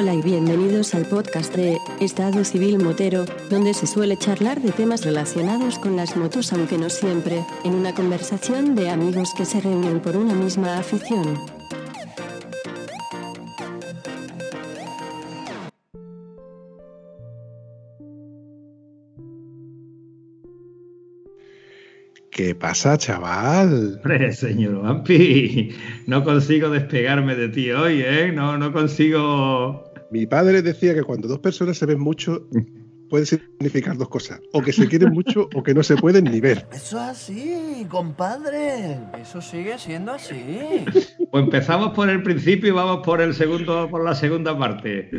Hola y bienvenidos al podcast de Estado Civil Motero, donde se suele charlar de temas relacionados con las motos, aunque no siempre, en una conversación de amigos que se reúnen por una misma afición. ¿Qué pasa, chaval? Hombre, señor Vampi, no consigo despegarme de ti hoy, ¿eh? No, no consigo. Mi padre decía que cuando dos personas se ven mucho, puede significar dos cosas. O que se quieren mucho o que no se pueden ni ver. Eso es así, compadre. Eso sigue siendo así. Pues empezamos por el principio y vamos por el segundo, por la segunda parte.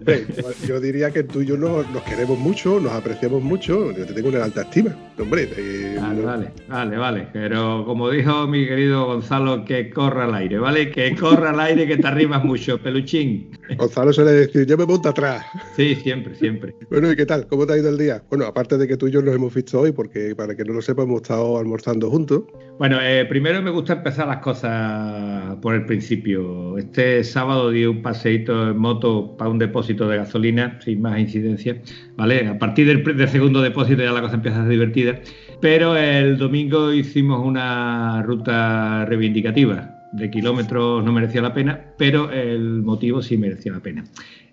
Hombre, yo diría que tú y yo nos, nos queremos mucho, nos apreciamos mucho. Yo te tengo una alta estima. Hombre, eh, Vale, no- vale, vale, vale. Pero como dijo mi querido Gonzalo, que corra al aire, ¿vale? Que corra al aire que te arrimas mucho, peluchín. Gonzalo suele decir, yo me monto atrás. Sí, siempre, siempre. Bueno, ¿y qué tal? ¿Cómo te ha ido el día? Bueno, aparte de que tú y yo nos hemos visto hoy, porque para que no lo sepa, hemos estado almorzando juntos. Bueno, eh, primero me gusta empezar las cosas por el principio. Este sábado di un paseíto en moto para un depósito de gasolina, sin más incidencia, ¿vale? A partir del, del segundo depósito ya la cosa empieza a ser divertida. Pero el domingo hicimos una ruta reivindicativa. De kilómetros no merecía la pena, pero el motivo sí merecía la pena.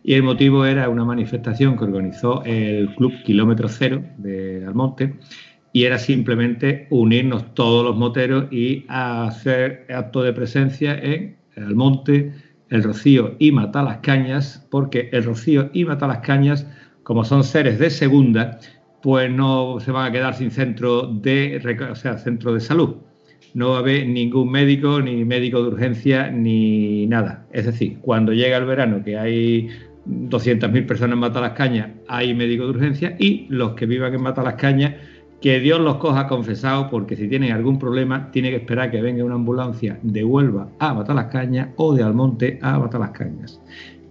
Y el motivo era una manifestación que organizó el Club Kilómetro Cero de Almonte, y era simplemente unirnos todos los moteros y hacer acto de presencia en el monte, el Rocío y Matalascañas, porque el Rocío y Matalascañas, como son seres de segunda, pues no se van a quedar sin centro de, o sea, centro de salud. No va a haber ningún médico, ni médico de urgencia, ni nada. Es decir, cuando llega el verano, que hay 200.000 personas en Matalascañas, hay médico de urgencia, y los que vivan en Matalascañas, que Dios los coja confesados, porque si tienen algún problema, tiene que esperar que venga una ambulancia de Huelva a Matalascañas o de Almonte a Matalascañas.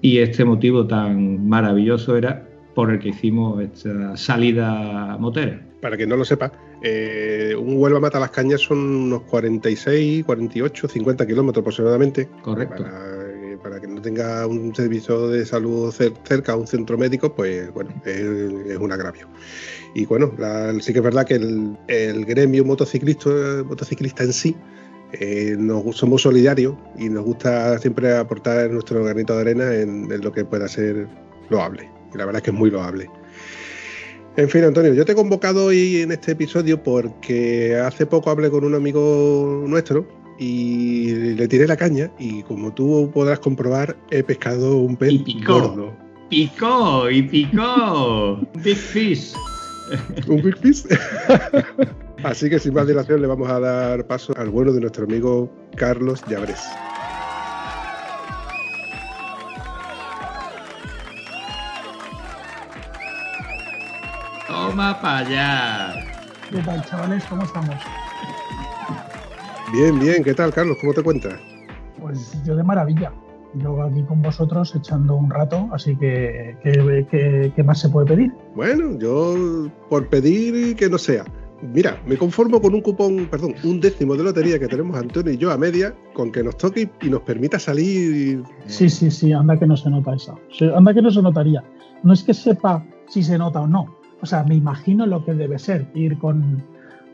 Y este motivo tan maravilloso era por el que hicimos esta salida motera. Para quien no lo sepa, eh, un Huelva Mata las Cañas son unos 46, 48, 50 kilómetros aproximadamente. Correcto. Para, que no tenga un servicio de salud cer- cerca, un centro médico, pues bueno, es, un agravio. Y bueno, sí que es verdad que el, el gremio motociclista, motociclista en sí, eh, nos, somos solidarios y nos gusta siempre aportar nuestro granito de arena en, en lo que pueda ser loable. Y la verdad es que es muy loable. En fin, Antonio, yo te he convocado hoy en este episodio porque hace poco hablé con un amigo nuestro y le tiré la caña y como tú podrás comprobar, he pescado un pez Y picó. gordo. Picó y picó. Big fish. ¿Un big fish? Así que sin más dilación le vamos a dar paso al bueno de nuestro amigo Carlos Llabrés. Toma para allá. ¿Qué tal, chavales? ¿Cómo estamos? Bien, bien, ¿qué tal, Carlos? ¿Cómo te cuentas? Pues yo de maravilla. Yo aquí con vosotros echando un rato, así que ¿qué, qué- qué más se puede pedir? Bueno, yo por pedir que no sea. Mira, me conformo con un cupón, perdón, un décimo de lotería que tenemos Antonio y yo a media, con que nos toque y nos permita salir Sí, sí, sí, anda que no se nota eso. Anda que no se notaría. No es que sepa si se nota o no. O sea, me imagino lo que debe ser ir con,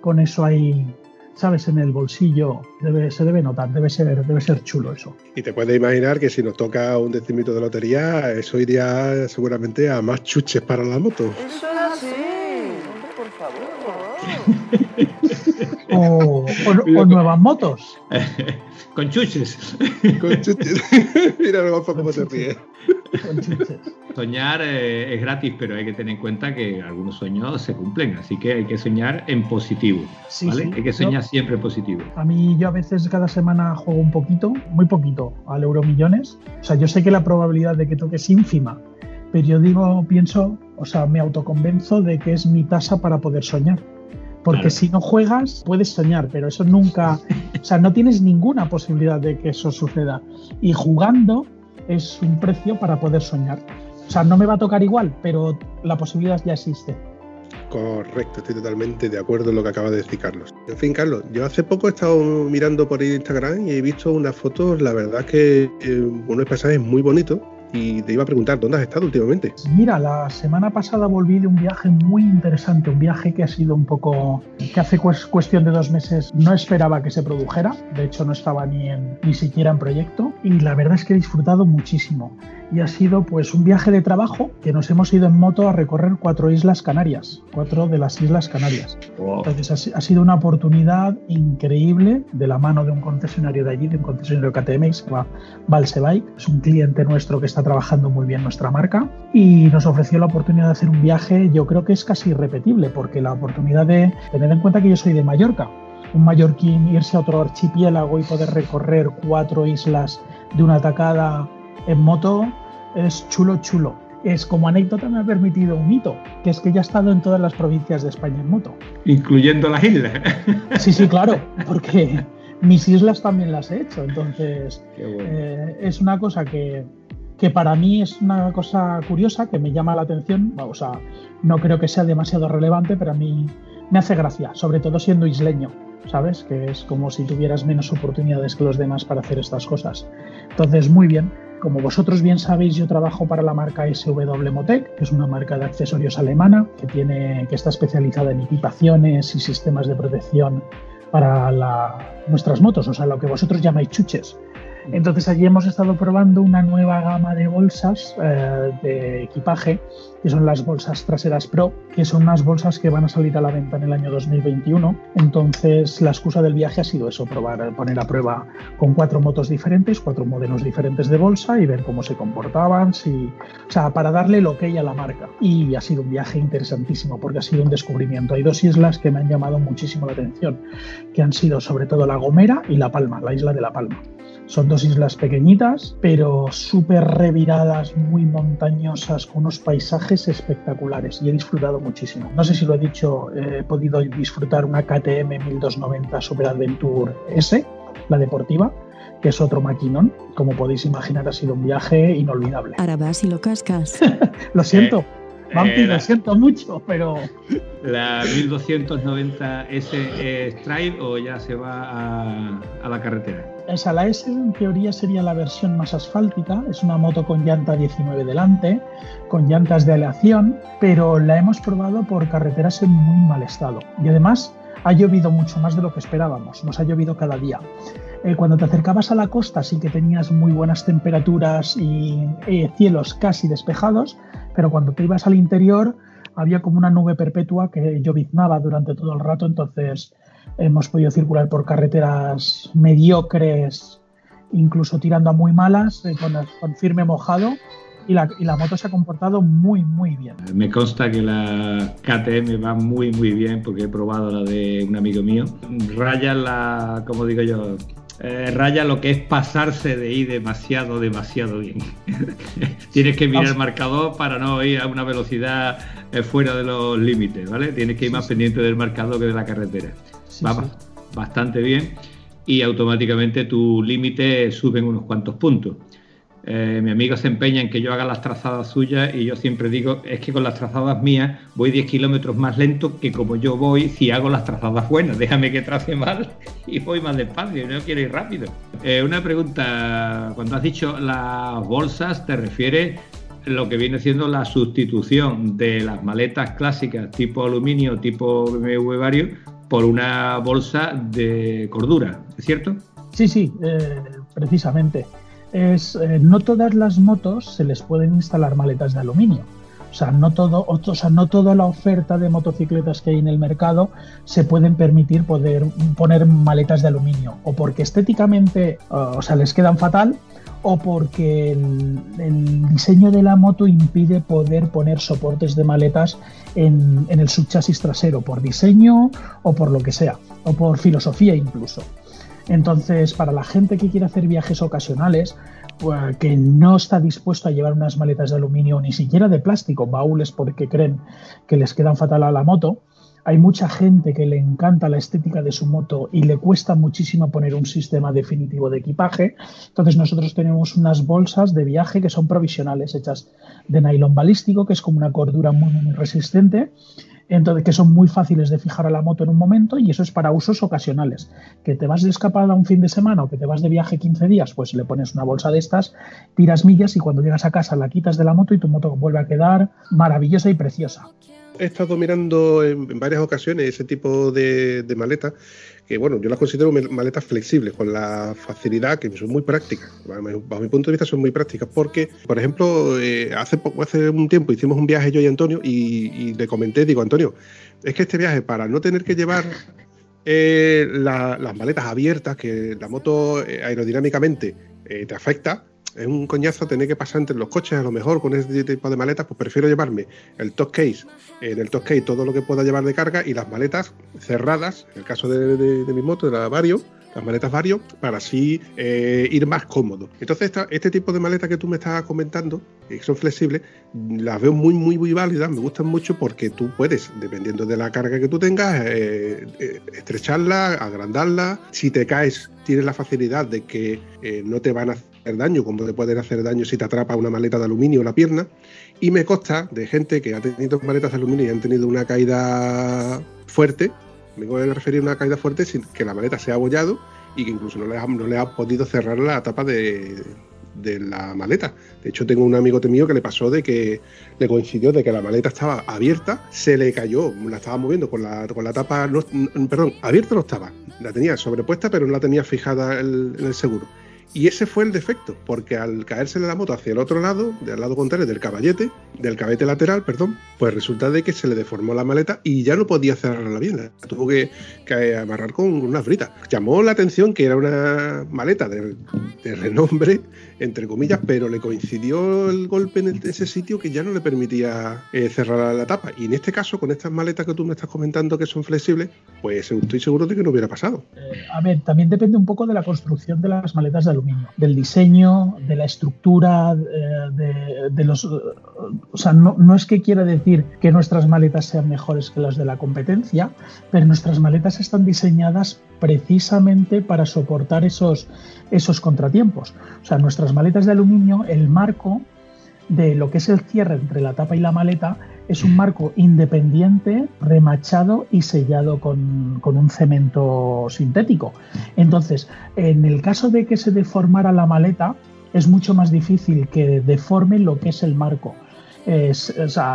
con eso ahí, ¿sabes? En el bolsillo. Debe, se debe notar, debe ser, debe ser chulo eso. Y te puedes imaginar que si nos toca un decimito de lotería, eso iría seguramente a más chuches para la moto. Eso es así. Hombre, por favor. O, o- o nuevas motos. Con chuches. Con chuches. Mira el golfo cómo se ríe. con chuches. Soñar eh, es gratis, pero hay que tener en cuenta que algunos sueños se cumplen, así que hay que soñar en positivo. Sí, ¿vale? sí. Hay que soñar siempre positivo. A mí yo a veces cada semana juego un poquito, muy poquito, al Euromillones. O sea, yo sé que la probabilidad de que toque es ínfima, pero yo digo, pienso, o sea, me autoconvenzo de que es mi tasa para poder soñar. Porque Claro. si no juegas, puedes soñar, pero eso nunca, o sea, no tienes ninguna posibilidad de que eso suceda. Y jugando es un precio para poder soñar. O sea, no me va a tocar igual, pero la posibilidad ya existe. Correcto, estoy totalmente de acuerdo en lo que acaba de decir Carlos. En fin, Carlos, yo hace poco he estado mirando por Instagram y he visto unas fotos, la verdad es que eh, unos paisajes muy bonitos y te iba a preguntar, ¿dónde has estado últimamente? Mira, la semana pasada volví de un viaje muy interesante, un viaje que ha sido un poco, que hace cuestión de dos meses no esperaba que se produjera, de hecho no estaba ni, en, ni siquiera en proyecto y la verdad es que he disfrutado muchísimo y ha sido pues un viaje de trabajo que nos hemos ido en moto a recorrer cuatro islas Canarias, cuatro de las islas Canarias. Entonces ha, sido una oportunidad increíble de la mano de un concesionario de allí, de un concesionario KTM que se llama Valsebike, es un cliente nuestro que está trabajando muy bien nuestra marca y nos ofreció la oportunidad de hacer un viaje, yo creo que es casi irrepetible porque la oportunidad de tener en cuenta que yo soy de Mallorca, un mallorquín irse a otro archipiélago y poder recorrer cuatro islas de una atacada en moto es chulo, chulo. Es como anécdota me ha permitido un hito, que es que ya he estado en todas las provincias de España en moto. Incluyendo las islas. Sí, sí, claro, porque mis islas también las he hecho. Entonces, eh, es una cosa que, que para mí es una cosa curiosa, que me llama la atención. O sea, no creo que sea demasiado relevante, pero a mí me hace gracia, sobre todo siendo isleño. ¿Sabes? Que es como si tuvieras menos oportunidades que los demás para hacer estas cosas. Entonces, muy bien. Como vosotros bien sabéis, yo trabajo para la marca SW Motec, que es una marca de accesorios alemana que, tiene, que está especializada en equipaciones y sistemas de protección para nuestras motos, o sea, lo que vosotros llamáis chuches. Entonces allí hemos estado probando una nueva gama de bolsas eh, de equipaje, que son las bolsas traseras Pro, que son unas bolsas que van a salir a la venta en el año 2021. Entonces la excusa del viaje ha sido eso, probar, poner a prueba con cuatro motos diferentes, cuatro modelos diferentes de bolsa y ver cómo se comportaban, o sea, para darle lo que hay a la marca. Y ha sido un viaje interesantísimo porque ha sido un descubrimiento. Hay dos islas que me han llamado muchísimo la atención, que han sido sobre todo La Gomera y La Palma, la isla de La Palma. Son dos islas pequeñitas, pero súper reviradas, muy montañosas, con unos paisajes espectaculares y he disfrutado muchísimo. No sé si lo he dicho, he podido disfrutar una KTM 1290 Super Adventure S, la deportiva, que es otro maquinón. Como podéis imaginar, ha sido un viaje inolvidable. Ahora vas y lo cascas. lo siento. Eh, lo siento mucho, pero. ¿La 1290S es trail o ya se va a, a la carretera? La S en teoría sería la versión más asfáltica, es una moto con llanta 19 delante, con llantas de aleación, pero la hemos probado por carreteras en muy mal estado. Y además ha llovido mucho más de lo que esperábamos, nos ha llovido cada día. Eh, cuando te acercabas a la costa sí que tenías muy buenas temperaturas y eh, cielos casi despejados, pero cuando te ibas al interior había como una nube perpetua que lloviznaba durante todo el rato, entonces hemos podido circular por carreteras mediocres, incluso tirando a muy malas, eh, con, firme mojado. Y la, y la, moto se ha comportado muy, muy bien. Me consta que la KTM va muy, muy bien porque he probado la de un amigo mío. Raya la, como digo yo, eh, raya lo que es pasarse de ir demasiado, demasiado bien. Tienes que mirar el marcador para no ir a una velocidad eh, fuera de los límites, ¿vale? Tienes que ir más pendiente del marcador que de la carretera. Va bastante bien y automáticamente tu límite sube en unos cuantos puntos. Eh, mi amigo se empeña en que yo haga las trazadas suyas y yo siempre digo, es que con las trazadas mías voy 10 kilómetros más lento que como yo voy si hago las trazadas buenas. Déjame que trace mal y voy más despacio, no quiero ir rápido. Eh, una pregunta, cuando has dicho las bolsas, ¿te refieres lo que viene siendo la sustitución de las maletas clásicas tipo aluminio, tipo BMW varios, por una bolsa de cordura, ¿es cierto? Sí, sí, eh, precisamente es eh, no todas las motos se les pueden instalar maletas de aluminio. O sea, no todo, o sea, no toda la oferta de motocicletas que hay en el mercado se pueden permitir poder poner maletas de aluminio, o porque estéticamente, o sea, les quedan fatal, o porque el, diseño de la moto impide poder poner soportes de maletas en, en el subchasis trasero, por diseño o por lo que sea, o por filosofía incluso. Entonces, para la gente que quiere hacer viajes ocasionales, pues, que no está dispuesto a llevar unas maletas de aluminio ni siquiera de plástico, baúles porque creen que les quedan fatal a la moto, hay mucha gente que le encanta la estética de su moto y le cuesta muchísimo poner un sistema definitivo de equipaje. Entonces nosotros tenemos unas bolsas de viaje que son provisionales, hechas de nylon balístico, que es como una cordura muy, muy resistente entonces, que son muy fáciles de fijar a la moto en un momento y eso es para usos ocasionales. Que te vas de escapada un fin de semana o que te vas de viaje 15 días, pues le pones una bolsa de estas, tiras millas y cuando llegas a casa la quitas de la moto y tu moto vuelve a quedar maravillosa y preciosa. He estado mirando en, varias ocasiones ese tipo de, maletas que bueno, yo las considero maletas flexibles, con la facilidad que son muy prácticas. Bajo mi punto de vista son muy prácticas porque, por ejemplo, eh, hace, hace un tiempo hicimos un viaje yo y Antonio y, le comenté, digo, Antonio, es que este viaje para no tener que llevar eh, las maletas abiertas, que la moto eh, aerodinámicamente te afecta, es un coñazo tener que pasar entre los coches, a lo mejor con este tipo de maletas, pues prefiero llevarme el top case, en el top case todo lo que pueda llevar de carga y las maletas cerradas, en el caso de, mi moto, de la Vario, las maletas Vario, para así eh, ir más cómodo. Entonces, este tipo de maletas que tú me estás comentando, que son flexibles, las veo muy, muy, muy válidas, me gustan mucho porque tú puedes, dependiendo de la carga que tú tengas, eh, eh, estrecharla, agrandarla. Si te caes, tienes la facilidad de que no te van a daño, como te pueden hacer daño si te atrapa una maleta de aluminio o la pierna. Y me consta de gente que ha tenido maletas de aluminio y han tenido una caída fuerte, me voy a referir a una caída fuerte sin que la maleta se ha abollado y que incluso no le ha, no podido cerrar la tapa de, la maleta. De hecho, tengo un amigo mío que le pasó de que le coincidió de que la maleta estaba abierta, se le cayó, la estaba moviendo con la, con la tapa, perdón, abierta no estaba, la tenía sobrepuesta, pero no la tenía fijada en el seguro. Y ese fue el defecto, porque al caerse la moto hacia el otro lado, del lado contrario del caballete, del cabete lateral, perdón, pues resulta de que se le deformó la maleta y ya no podía cerrarla bien. La tuvo que, amarrar con unas britas. Llamó la atención que era una maleta de, renombre, entre comillas, pero le coincidió el golpe en ese sitio que ya no le permitía eh, cerrar la tapa. Y en este caso, con estas maletas que tú me estás comentando que son flexibles, pues estoy seguro de que no hubiera pasado. Eh, a ver, también depende un poco de la construcción de las maletas de aluminio, del diseño, de la estructura, eh, de, los... O sea, no, no es que quiera decir que nuestras maletas sean mejores que las de la competencia, pero nuestras maletas están diseñadas precisamente para soportar esos, esos contratiempos. O sea, nuestras maletas de aluminio, el marco de lo que es el cierre entre la tapa y la maleta es un marco independiente, remachado y sellado con, un cemento sintético. Entonces, en el caso de que se deformara la maleta, es mucho más difícil que deforme lo que es el marco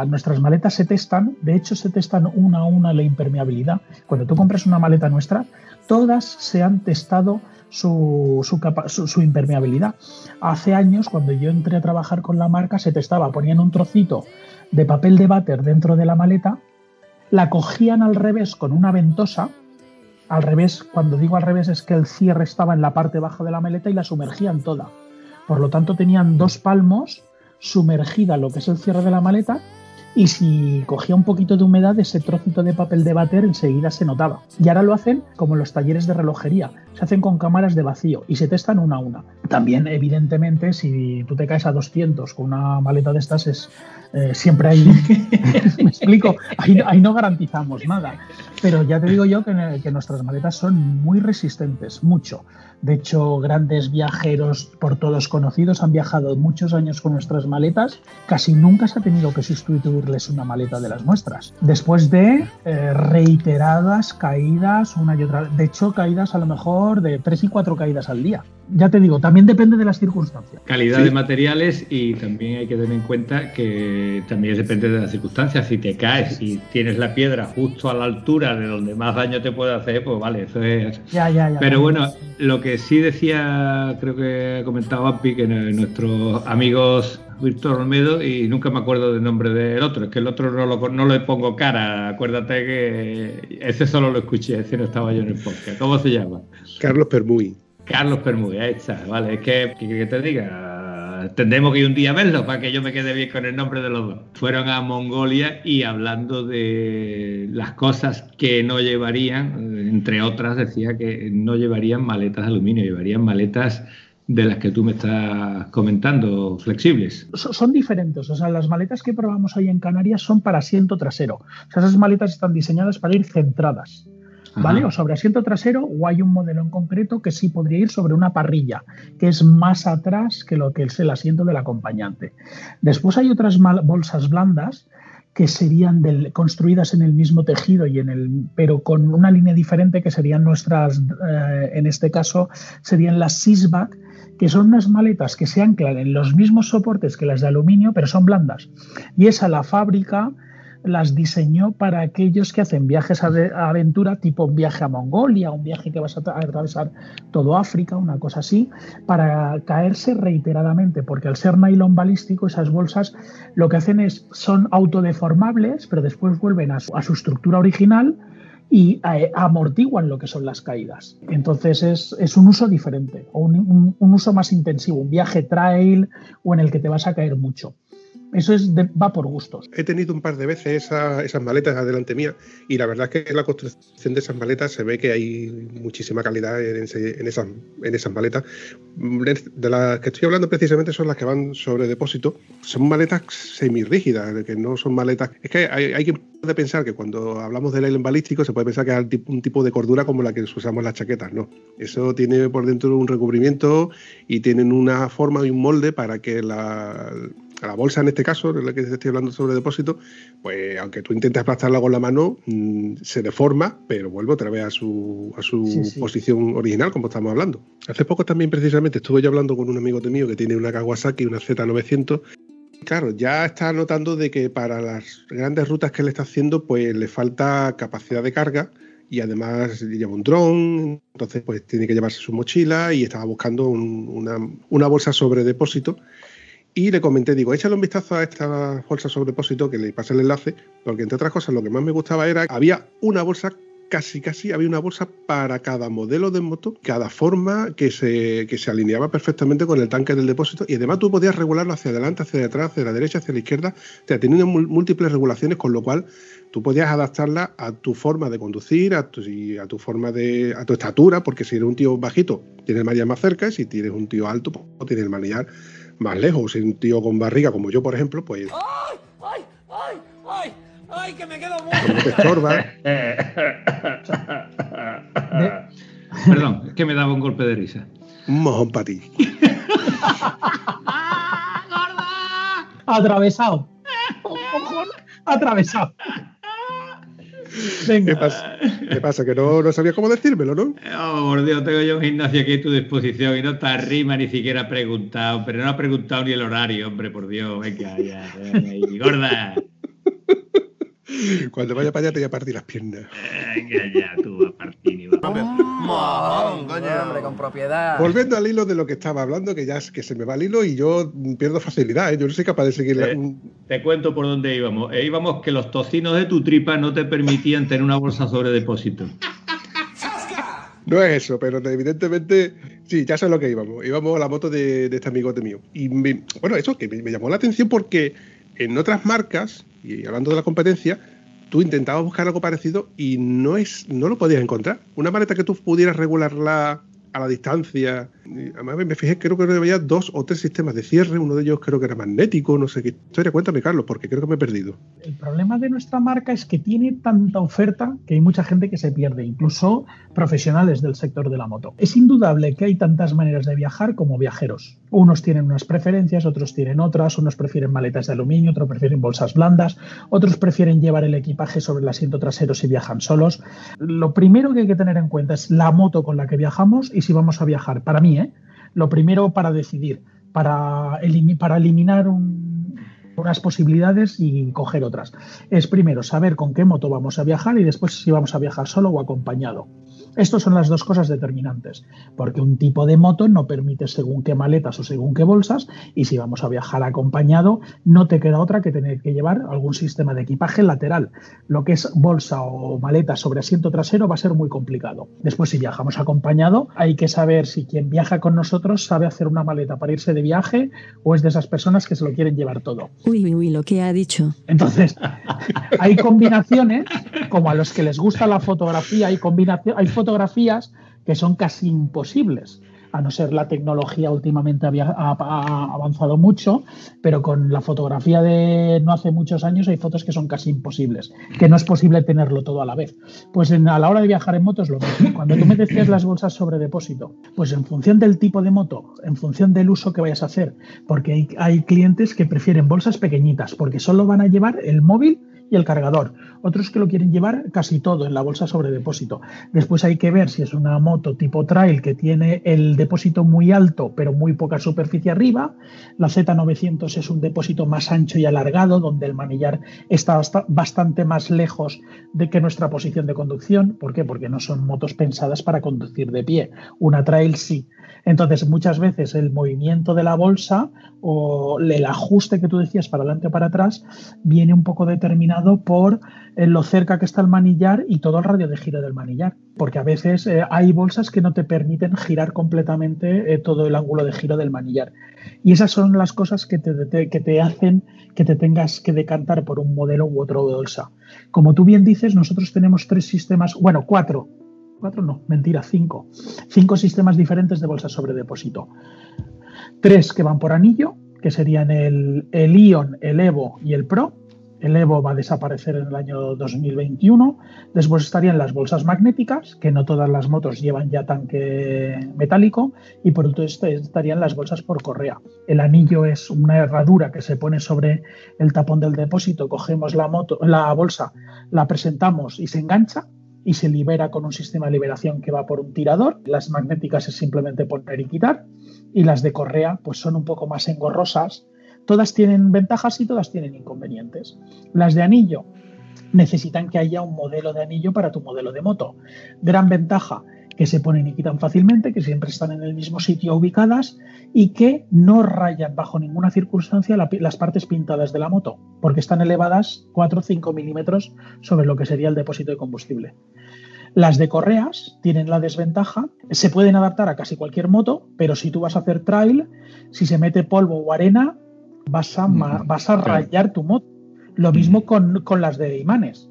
nuestras maletas se testan, de hecho se testan una a una la impermeabilidad. Cuando tú compras una maleta nuestra, todas se han testado su, su, impermeabilidad. Hace años, cuando yo entré a trabajar con la marca, se testaba, ponían un trocito de papel de váter dentro de la maleta, la cogían al revés con una ventosa, al revés, cuando digo al revés es que el cierre estaba en la parte baja de la maleta y la sumergían toda. Por lo tanto, tenían dos palmos sumergida lo que es el cierre de la maleta y si cogía un poquito de humedad, ese trocito de papel de bater enseguida se notaba. Y ahora lo hacen como los talleres de relojería, se hacen con cámaras de vacío y se testan una a una. También, evidentemente, si tú te caes a 200 con una maleta de estas, es, eh, siempre hay... me explico, ahí, no garantizamos nada. Pero ya te digo yo que, que nuestras maletas son muy resistentes, mucho. De hecho, grandes viajeros por todos conocidos han viajado muchos años con nuestras maletas. Casi nunca se ha tenido que sustituirles una maleta de las nuestras. Después de eh, reiteradas caídas una y otra vez. De hecho, caídas a lo mejor de tres y cuatro caídas al día. Ya te digo, también depende de las circunstancias. Calidad de materiales y también hay que tener en cuenta que también depende de las circunstancias. Si te caes y tienes la piedra justo a la altura de donde más daño te puede hacer, pues vale, eso es. Ya, ya, ya. Pero bueno, lo que sí decía, creo que ha comentado Ampi, que nuestros amigos Víctor Olmedo y nunca me acuerdo del nombre del otro, es que el otro no, lo, no le pongo cara, acuérdate que ese solo lo escuché, ese no estaba yo en el podcast. ¿Cómo se llama? Carlos Permuy. Carlos Permuy, ahí está, vale, es que, que, te diga, tendremos que ir un día a verlo para que yo me quede bien con el nombre de los dos. Fueron a Mongolia y hablando de las cosas que no llevarían, entre otras decía que no llevarían maletas de aluminio, llevarían maletas de las que tú me estás comentando, flexibles. Son diferentes, o sea, las maletas que probamos ahí en Canarias son para asiento trasero. O sea, esas maletas están diseñadas para ir centradas. ¿vale? O sobre asiento trasero, o hay un modelo en concreto que sí podría ir sobre una parrilla, que es más atrás que lo que es el asiento del acompañante. Después hay otras bolsas blandas que serían del, construidas en el mismo tejido y en el, pero con una línea diferente que serían nuestras, eh, en este caso, serían las Sisback, que son unas maletas que se anclan en los mismos soportes que las de aluminio, pero son blandas. Y esa la fábrica las diseñó para aquellos que hacen viajes a, aventura, tipo un viaje a Mongolia, un viaje que vas a, atravesar todo África, una cosa así, para caerse reiteradamente, porque al ser nylon balístico, esas bolsas lo que hacen es, son autodeformables, pero después vuelven a su, estructura original y eh, amortiguan lo que son las caídas. Entonces es, un uso diferente, o un, uso más intensivo, un viaje trail o en el que te vas a caer mucho. Eso es va por gustos. He tenido un par de veces esas maletas adelante mía y la verdad es que la construcción de esas maletas se ve que hay muchísima calidad en, esas, en esas maletas. De las que estoy hablando precisamente son las que van sobre depósito. Son maletas semirrígidas, que no son maletas... Es que hay, hay que pensar que cuando hablamos del aire balístico se puede pensar que hay un tipo de cordura como la que usamos las chaquetas, no. Eso tiene por dentro un recubrimiento y tienen una forma y un molde para que la a la bolsa en este caso, en la que estoy hablando sobre depósito, pues aunque tú intentes aplastarla con la mano, mm, se deforma, pero vuelve otra vez a su, a su posición original, como estamos hablando. Hace poco también precisamente estuve yo hablando con un amigo de mío que tiene una Kawasaki, una Z900, Claro, ya está notando de que para las grandes rutas que le está haciendo, pues le falta capacidad de carga y además lleva un dron, entonces pues tiene que llevarse su mochila y estaba buscando una, una, bolsa sobre depósito y le comenté, digo, échale un vistazo a esta bolsa sobre depósito, que le pasé el enlace, porque entre otras cosas lo que más me gustaba era, había una bolsa casi casi había una bolsa para cada modelo de moto, cada forma que se, que se alineaba perfectamente con el tanque del depósito. Y además tú podías regularlo hacia adelante, hacia atrás, hacia la derecha, hacia la izquierda, o sea, tenía múltiples regulaciones con lo cual tú podías adaptarla a tu forma de conducir, a tu, a tu forma de, a tu estatura, porque si eres un tío bajito, tienes el manillar más cerca y si tienes un tío alto, pues tienes el manillar más lejos. Si un tío con barriga como yo, por ejemplo, pues. ¡Ay! ¡Ay! ¡Ay! ¡Ay! ¡Ay! ¡Que me quedo muerto! No te estorba. Perdón, es que me daba un golpe de risa. Un mojón para ti. Atravesado. Atravesado. ¿Qué pasa? ¿Qué pasa? Que no, no sabía cómo decírmelo, ¿no? Oh, por Dios, tengo yo un gimnasio aquí a tu disposición y no te arrima ni siquiera ha preguntado, pero no ha preguntado ni el horario, hombre, por Dios, venga, ya, ya, gorda. Cuando vaya para allá te voy a partir las piernas. Venga, ya, tú a partir y hombre, con propiedad. Volviendo al hilo de lo que estaba hablando, que ya que se me va el hilo y yo pierdo facilidad, ¿eh? yo no soy capaz de seguir. Eh, te cuento por dónde íbamos. Eh, íbamos que los tocinos de tu tripa no te permitían tener una bolsa sobre depósito. No es eso, pero evidentemente, sí, ya sé lo que íbamos. Íbamos a la moto de, este amigote mío. Y bueno, eso que me llamó la atención porque en otras marcas, y hablando de la competencia, tú intentabas buscar algo parecido y no, es, no lo podías encontrar. Una maleta que tú pudieras regularla a la distancia. Además, me fijé, creo que había dos o tres sistemas de cierre. Uno de ellos creo que era magnético, no sé qué historia. Cuéntame, Carlos, porque creo que me he perdido. El problema de nuestra marca es que tiene tanta oferta que hay mucha gente que se pierde, incluso profesionales del sector de la moto. Es indudable que hay tantas maneras de viajar como viajeros. Unos tienen unas preferencias, otros tienen otras. Unos prefieren maletas de aluminio, otros prefieren bolsas blandas, otros prefieren llevar el equipaje sobre el asiento trasero si viajan solos. Lo primero que hay que tener en cuenta es la moto con la que viajamos y si vamos a viajar. Para mí, ¿eh? lo primero para decidir, para, para eliminar unas posibilidades y coger otras. Es primero saber con qué moto vamos a viajar y después si vamos a viajar solo o acompañado. Estas son las dos cosas determinantes, porque un tipo de moto no permite según qué maletas o según qué bolsas, y si vamos a viajar acompañado, no te queda otra que tener que llevar algún sistema de equipaje lateral. Lo que es bolsa o maleta sobre asiento trasero va a ser muy complicado. Después, si viajamos acompañado, hay que saber si quien viaja con nosotros sabe hacer una maleta para irse de viaje o es de esas personas que se lo quieren llevar todo. Uy, uy, uy, lo que ha dicho. Entonces, hay combinaciones, como a los que les gusta la fotografía, hay combinaciones, hay fotografías que son casi imposibles a no ser la tecnología últimamente había, ha, avanzado mucho, pero con la fotografía de no hace muchos años hay fotos que son casi imposibles, que no es posible tenerlo todo a la vez. Pues a la hora de viajar en moto es lo mismo. Cuando tú me decías las bolsas sobre depósito, pues en función del tipo de moto, en función del uso que vayas a hacer, porque hay, hay clientes que prefieren bolsas pequeñitas, porque solo van a llevar el móvil y el cargador. Otros que lo quieren llevar casi todo en la bolsa sobre depósito. Después hay que ver si es una moto tipo trail que tiene el depósito muy alto pero muy poca superficie arriba. La Z900 es un depósito más ancho y alargado donde el manillar está bastante más lejos de que nuestra posición de conducción. ¿Por qué? Porque no son motos pensadas para conducir de pie. Una trail sí. Entonces, muchas veces el movimiento de la bolsa o el ajuste que tú decías para adelante o para atrás viene un poco determinado por eh, lo cerca que está el manillar y todo el radio de giro del manillar. Porque a veces eh, hay bolsas que no te permiten girar completamente eh, todo el ángulo de giro del manillar. Y esas son las cosas que te, que te hacen que te tengas que decantar por un modelo u otro bolsa. Como tú bien dices, nosotros tenemos tres sistemas, bueno, cuatro cuatro no, mentira, cinco. Cinco sistemas diferentes de bolsas sobre depósito. Tres que van por anillo, que serían el, el Ion, el Evo y el Pro. El Evo va a desaparecer en el año 2021. Después estarían las bolsas magnéticas, que no todas las motos llevan ya tanque metálico. Y por último estarían las bolsas por correa. El anillo es una herradura que se pone sobre el tapón del depósito. Cogemos la, moto, la bolsa, la presentamos y se engancha y se libera con un sistema de liberación que va por un tirador. Las magnéticas es simplemente poner y quitar y las de correa pues son un poco más engorrosas. Todas tienen ventajas y todas tienen inconvenientes. Las de anillo necesitan que haya un modelo de anillo para tu modelo de moto. Gran ventaja, que se ponen y quitan fácilmente, que siempre están en el mismo sitio ubicadas y que no rayan bajo ninguna circunstancia las partes pintadas de la moto, porque están elevadas 4 o 5 milímetros sobre lo que sería el depósito de combustible. Las de correas tienen la desventaja, se pueden adaptar a casi cualquier moto, pero si tú vas a hacer trail, si se mete polvo o arena, vas a, mm, vas a rayar tu moto. Lo mismo con, con las de imanes.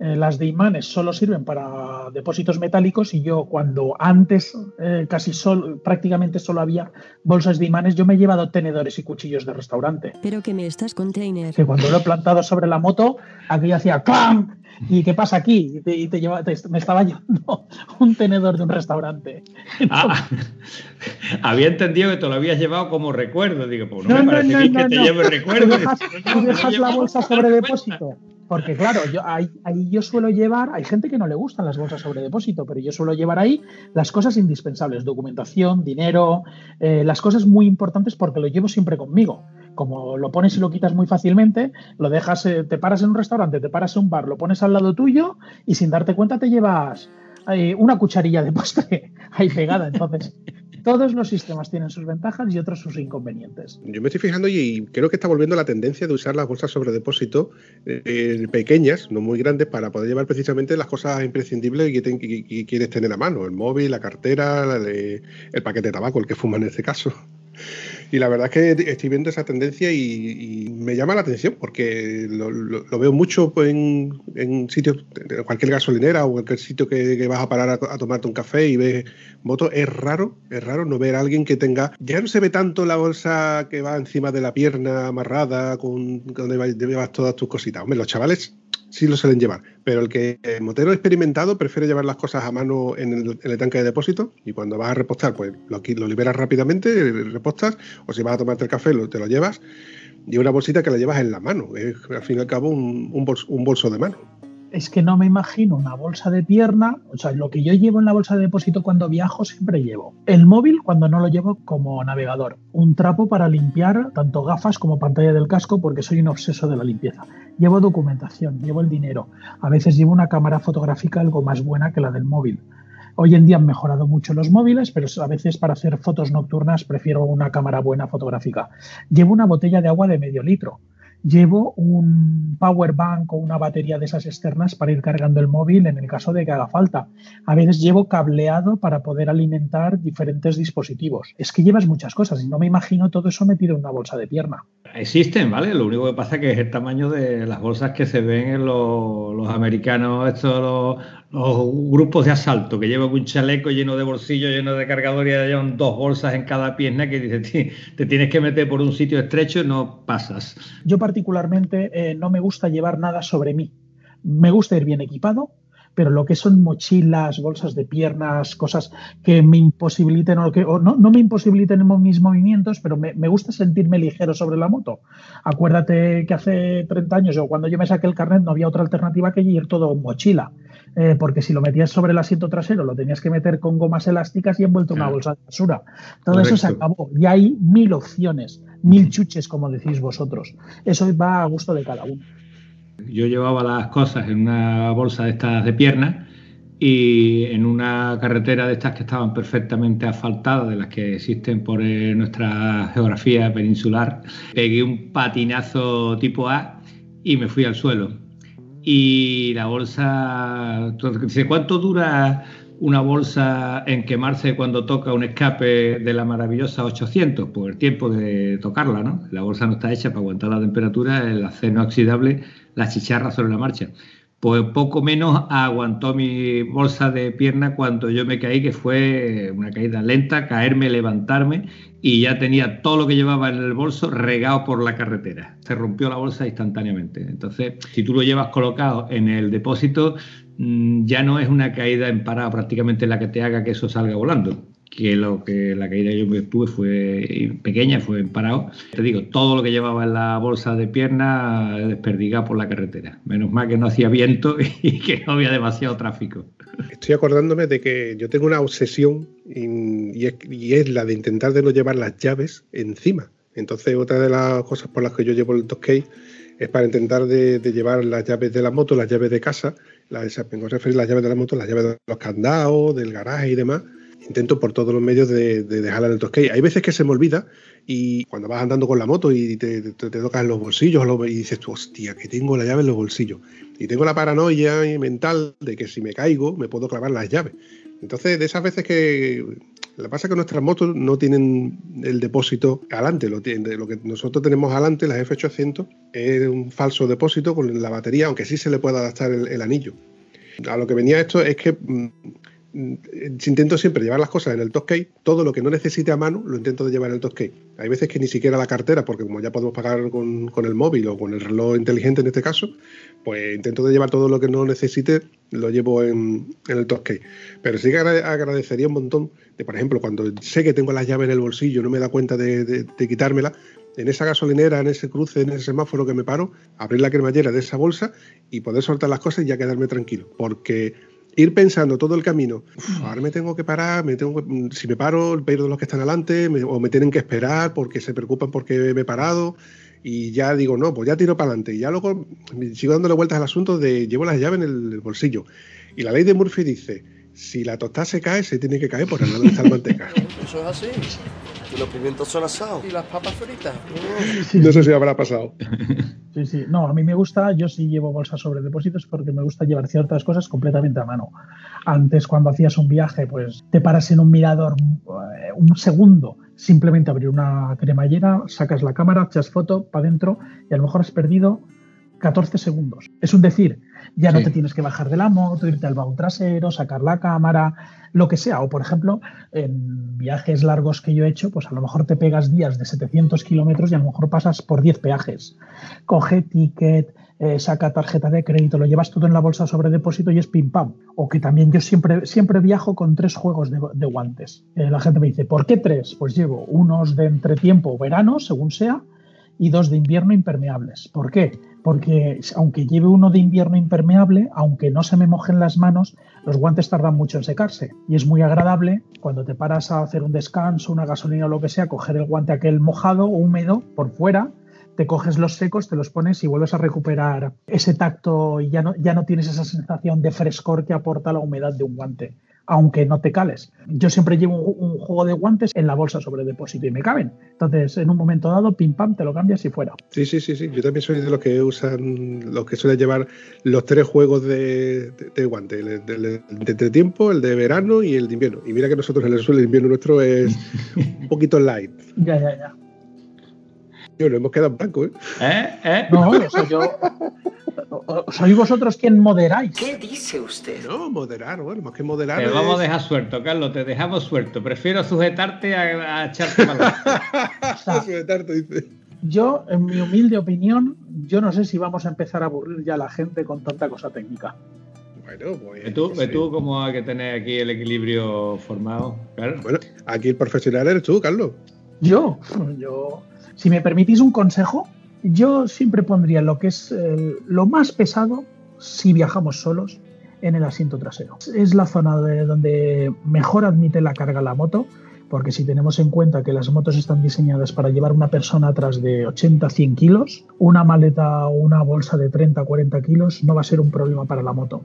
Eh, las de imanes solo sirven para depósitos metálicos y yo cuando antes eh, casi sol, prácticamente solo había bolsas de imanes, yo me he llevado tenedores y cuchillos de restaurante. Pero que me estás container. Que cuando lo he plantado sobre la moto, aquello hacía ¡clam! ¿Y qué pasa aquí? Y te, lleva, me estaba llevando un tenedor de un restaurante. Ah, había entendido que te lo habías llevado como recuerdo. Digo, pues no, me parece bien que te lleve recuerdo. Tú dejas, la bolsa sobre depósito. Porque claro, yo, ahí, yo suelo llevar, hay gente que no le gustan las bolsas sobre depósito, pero yo suelo llevar ahí las cosas indispensables, documentación, dinero, eh, las cosas muy importantes porque lo llevo siempre conmigo. Como lo pones y lo quitas muy fácilmente, lo dejas, eh, te paras en un restaurante, te paras en un bar, lo pones al lado tuyo y sin darte cuenta te llevas eh, una cucharilla de postre ahí pegada. Entonces, todos los sistemas tienen sus ventajas y otros sus inconvenientes. Yo me estoy fijando y creo que está volviendo la tendencia de usar las bolsas sobre depósito eh, pequeñas, no muy grandes, para poder llevar precisamente las cosas imprescindibles que, quieres tener a mano, el móvil, la cartera, el paquete de tabaco, el que fuma en este caso. Y la verdad es que estoy viendo esa tendencia y, me llama la atención porque lo, veo mucho en, en, sitios, cualquier gasolinera o cualquier sitio que, vas a parar a, tomarte un café y ves motos. Es raro, es raro no ver a alguien que tenga. Ya no se ve tanto la bolsa que va encima de la pierna amarrada con donde llevas todas tus cositas. Hombre, los chavales sí lo suelen llevar, pero el que el motero experimentado prefiere llevar las cosas a mano en el, tanque de depósito y cuando vas a repostar, pues lo, lo liberas rápidamente, repostas, o si vas a tomarte el café, te lo llevas, y una bolsita que la llevas en la mano, es al fin y al cabo un, un bolso de mano es que no me imagino una bolsa de pierna, o sea, lo que yo llevo en la bolsa de depósito cuando viajo siempre llevo. El móvil cuando no lo llevo como navegador. Un trapo para limpiar tanto gafas como pantalla del casco porque soy un obseso de la limpieza. Llevo documentación, llevo el dinero. A veces llevo una cámara fotográfica algo más buena que la del móvil. Hoy en día han mejorado mucho los móviles, pero a veces para hacer fotos nocturnas prefiero una cámara buena fotográfica. Llevo una botella de agua de medio litro llevo un power bank o una batería de esas externas para ir cargando el móvil en el caso de que haga falta. A veces llevo cableado para poder alimentar diferentes dispositivos. Es que llevas muchas cosas y no me imagino todo eso metido en una bolsa de pierna. Existen, ¿vale? Lo único que pasa es que es el tamaño de las bolsas que se ven en los, americanos, estos, grupos de asalto, que llevan un chaleco lleno de bolsillos, lleno de cargador y llevan dos bolsas en cada pierna que dice, te tienes que meter por un sitio estrecho y no pasas. Yo particularmente eh, no me gusta llevar nada sobre mí. Me gusta ir bien equipado, pero lo que son mochilas, bolsas de piernas, cosas que me imposibiliten o, que, o no, no, me imposibiliten mis movimientos, pero me, me, gusta sentirme ligero sobre la moto. Acuérdate que hace 30 años o cuando yo me saqué el carnet no había otra alternativa que ir todo en mochila. Eh, porque si lo metías sobre el asiento trasero lo tenías que meter con gomas elásticas y envuelto en una bolsa de basura. Todo Correcto. eso se acabó y hay mil opciones, mil chuches, como decís vosotros. Eso va a gusto de cada uno. Yo llevaba las cosas en una bolsa de estas de piernas y en una carretera de estas que estaban perfectamente asfaltadas, de las que existen por eh, nuestra geografía peninsular, pegué un patinazo tipo A y me fui al suelo. Y la bolsa, ¿cuánto dura una bolsa en quemarse cuando toca un escape de la maravillosa 800? Pues el tiempo de tocarla, ¿no? La bolsa no está hecha para aguantar la temperatura, el acero oxidable, la chicharra sobre la marcha. Pues poco menos aguantó mi bolsa de pierna cuando yo me caí, que fue una caída lenta, caerme, levantarme y ya tenía todo lo que llevaba en el bolso regado por la carretera. Se rompió la bolsa instantáneamente. Entonces, si tú lo llevas colocado en el depósito, ya no es una caída en parada prácticamente la que te haga que eso salga volando que lo que la caída que yo tuve fue pequeña, fue en parado. Te digo, todo lo que llevaba en la bolsa de pierna desperdigado por la carretera. Menos mal que no hacía viento y que no había demasiado tráfico. Estoy acordándome de que yo tengo una obsesión y, es, la de intentar de no llevar las llaves encima. Entonces, otra de las cosas por las que yo llevo el 2K es para intentar de, llevar las llaves de la moto, las llaves de casa, las, vengo referir las llaves de la moto, las llaves de los candados, del garaje y demás, intento por todos los medios de, dejarla en el tosque. Hay veces que se me olvida y cuando vas andando con la moto y te, te, tocas en los bolsillos y dices tú, hostia, que tengo la llave en los bolsillos. Y tengo la paranoia mental de que si me caigo me puedo clavar las llaves. Entonces, de esas veces que... Lo que pasa es que nuestras motos no tienen el depósito adelante. Lo, lo que nosotros tenemos adelante, las F800, es un falso depósito con la batería, aunque sí se le puede adaptar el, el anillo. A lo que venía esto es que mm, intento siempre llevar las cosas en el Toscade, todo lo que no necesite a mano lo intento de llevar en el Toscade. Hay veces que ni siquiera la cartera, porque como ya podemos pagar con, el móvil o con el reloj inteligente en este caso, pues intento de llevar todo lo que no necesite, lo llevo en, el Toscade. Pero sí que agradecería un montón de, por ejemplo, cuando sé que tengo las llaves en el bolsillo, no me da cuenta de, de quitármela, en esa gasolinera, en ese cruce, en ese semáforo que me paro, abrir la cremallera de esa bolsa y poder soltar las cosas y ya quedarme tranquilo. Porque ir pensando todo el camino, ahora me tengo que parar, me tengo mm, si me paro, pierdo los que están adelante, o me tienen que esperar porque se preocupan porque me he parado, y ya digo, no, pues ya tiro para adelante. Y ya luego sigo dándole vueltas al asunto de llevo las llaves en el bolsillo. Y la ley de Murphy dice, si la tostada se cae, se tiene que caer por el lado de la manteca. Eso es así. Y los pimientos son asados. Y las papas fritas. No sé si habrá pasado. Sí, sí. No, a mí me gusta, yo sí llevo bolsas sobre depósitos porque me gusta llevar ciertas cosas completamente a mano. Antes, cuando hacías un viaje, pues te paras en un mirador eh, un segundo, simplemente abrir una cremallera, sacas la cámara, echas foto para adentro y a lo mejor has perdido 14 segundos. Es un decir, ya no te tienes que bajar de la moto, irte al baúl trasero, sacar la cámara, lo que sea. O, por ejemplo, en viajes largos que yo he hecho, pues a lo mejor te pegas días de 700 kilómetros y a lo mejor pasas por 10 peajes. Coge ticket, eh, saca tarjeta de crédito, lo llevas todo en la bolsa sobre depósito y es pim pam. O que también yo siempre, siempre viajo con tres juegos de, guantes. Eh, la gente me dice, ¿por qué tres? Pues llevo unos de entretiempo o verano, según sea, y dos de invierno impermeables. ¿Por qué? Porque aunque lleve uno de invierno impermeable, aunque no se me mojen las manos, los guantes tardan mucho en secarse. Y es muy agradable cuando te paras a hacer un descanso, una gasolina o lo que sea, coger el guante aquel mojado o húmedo por fuera, te coges los secos, te los pones y vuelves a recuperar ese tacto y ya no, ya no tienes esa sensación de frescor que aporta la humedad de un guante aunque no te cales. Yo siempre llevo un, juego de guantes en la bolsa sobre depósito y me caben. Entonces, en un momento dado, pim pam, te lo cambias y fuera. Sí, sí, sí, sí. Yo también soy de los que usan, los que suelen llevar los tres juegos de, de, guante, el de, tiempo, el de verano y el de invierno. Y mira que nosotros el suelo de invierno nuestro es un poquito light. Ya, ya, ya. Yo lo hemos quedado en blanco, ¿eh? ¿Eh? ¿Eh? No, o sea, yo sois vosotros quien moderáis. ¿Qué dice usted? No, moderar, bueno, más que moderar. Te vamos a dejar suelto, Carlos, te dejamos suelto. Prefiero sujetarte a, a echarte mal. sujetarte, dice. Yo, en mi humilde opinión, yo no sé si vamos a empezar a aburrir ya a la gente con tanta cosa técnica. Bueno, pues. ¿Ve tú, ve tú cómo hay que tener aquí el equilibrio formado? Claro. Bueno, aquí el profesional eres tú, Carlos. Yo, yo, si me permitís un consejo, yo siempre pondría lo que es eh, lo más pesado si viajamos solos en el asiento trasero. Es la zona de donde mejor admite la carga la moto, porque si tenemos en cuenta que las motos están diseñadas para llevar una persona atrás de 80-100 kilos, una maleta o una bolsa de 30-40 kilos no va a ser un problema para la moto.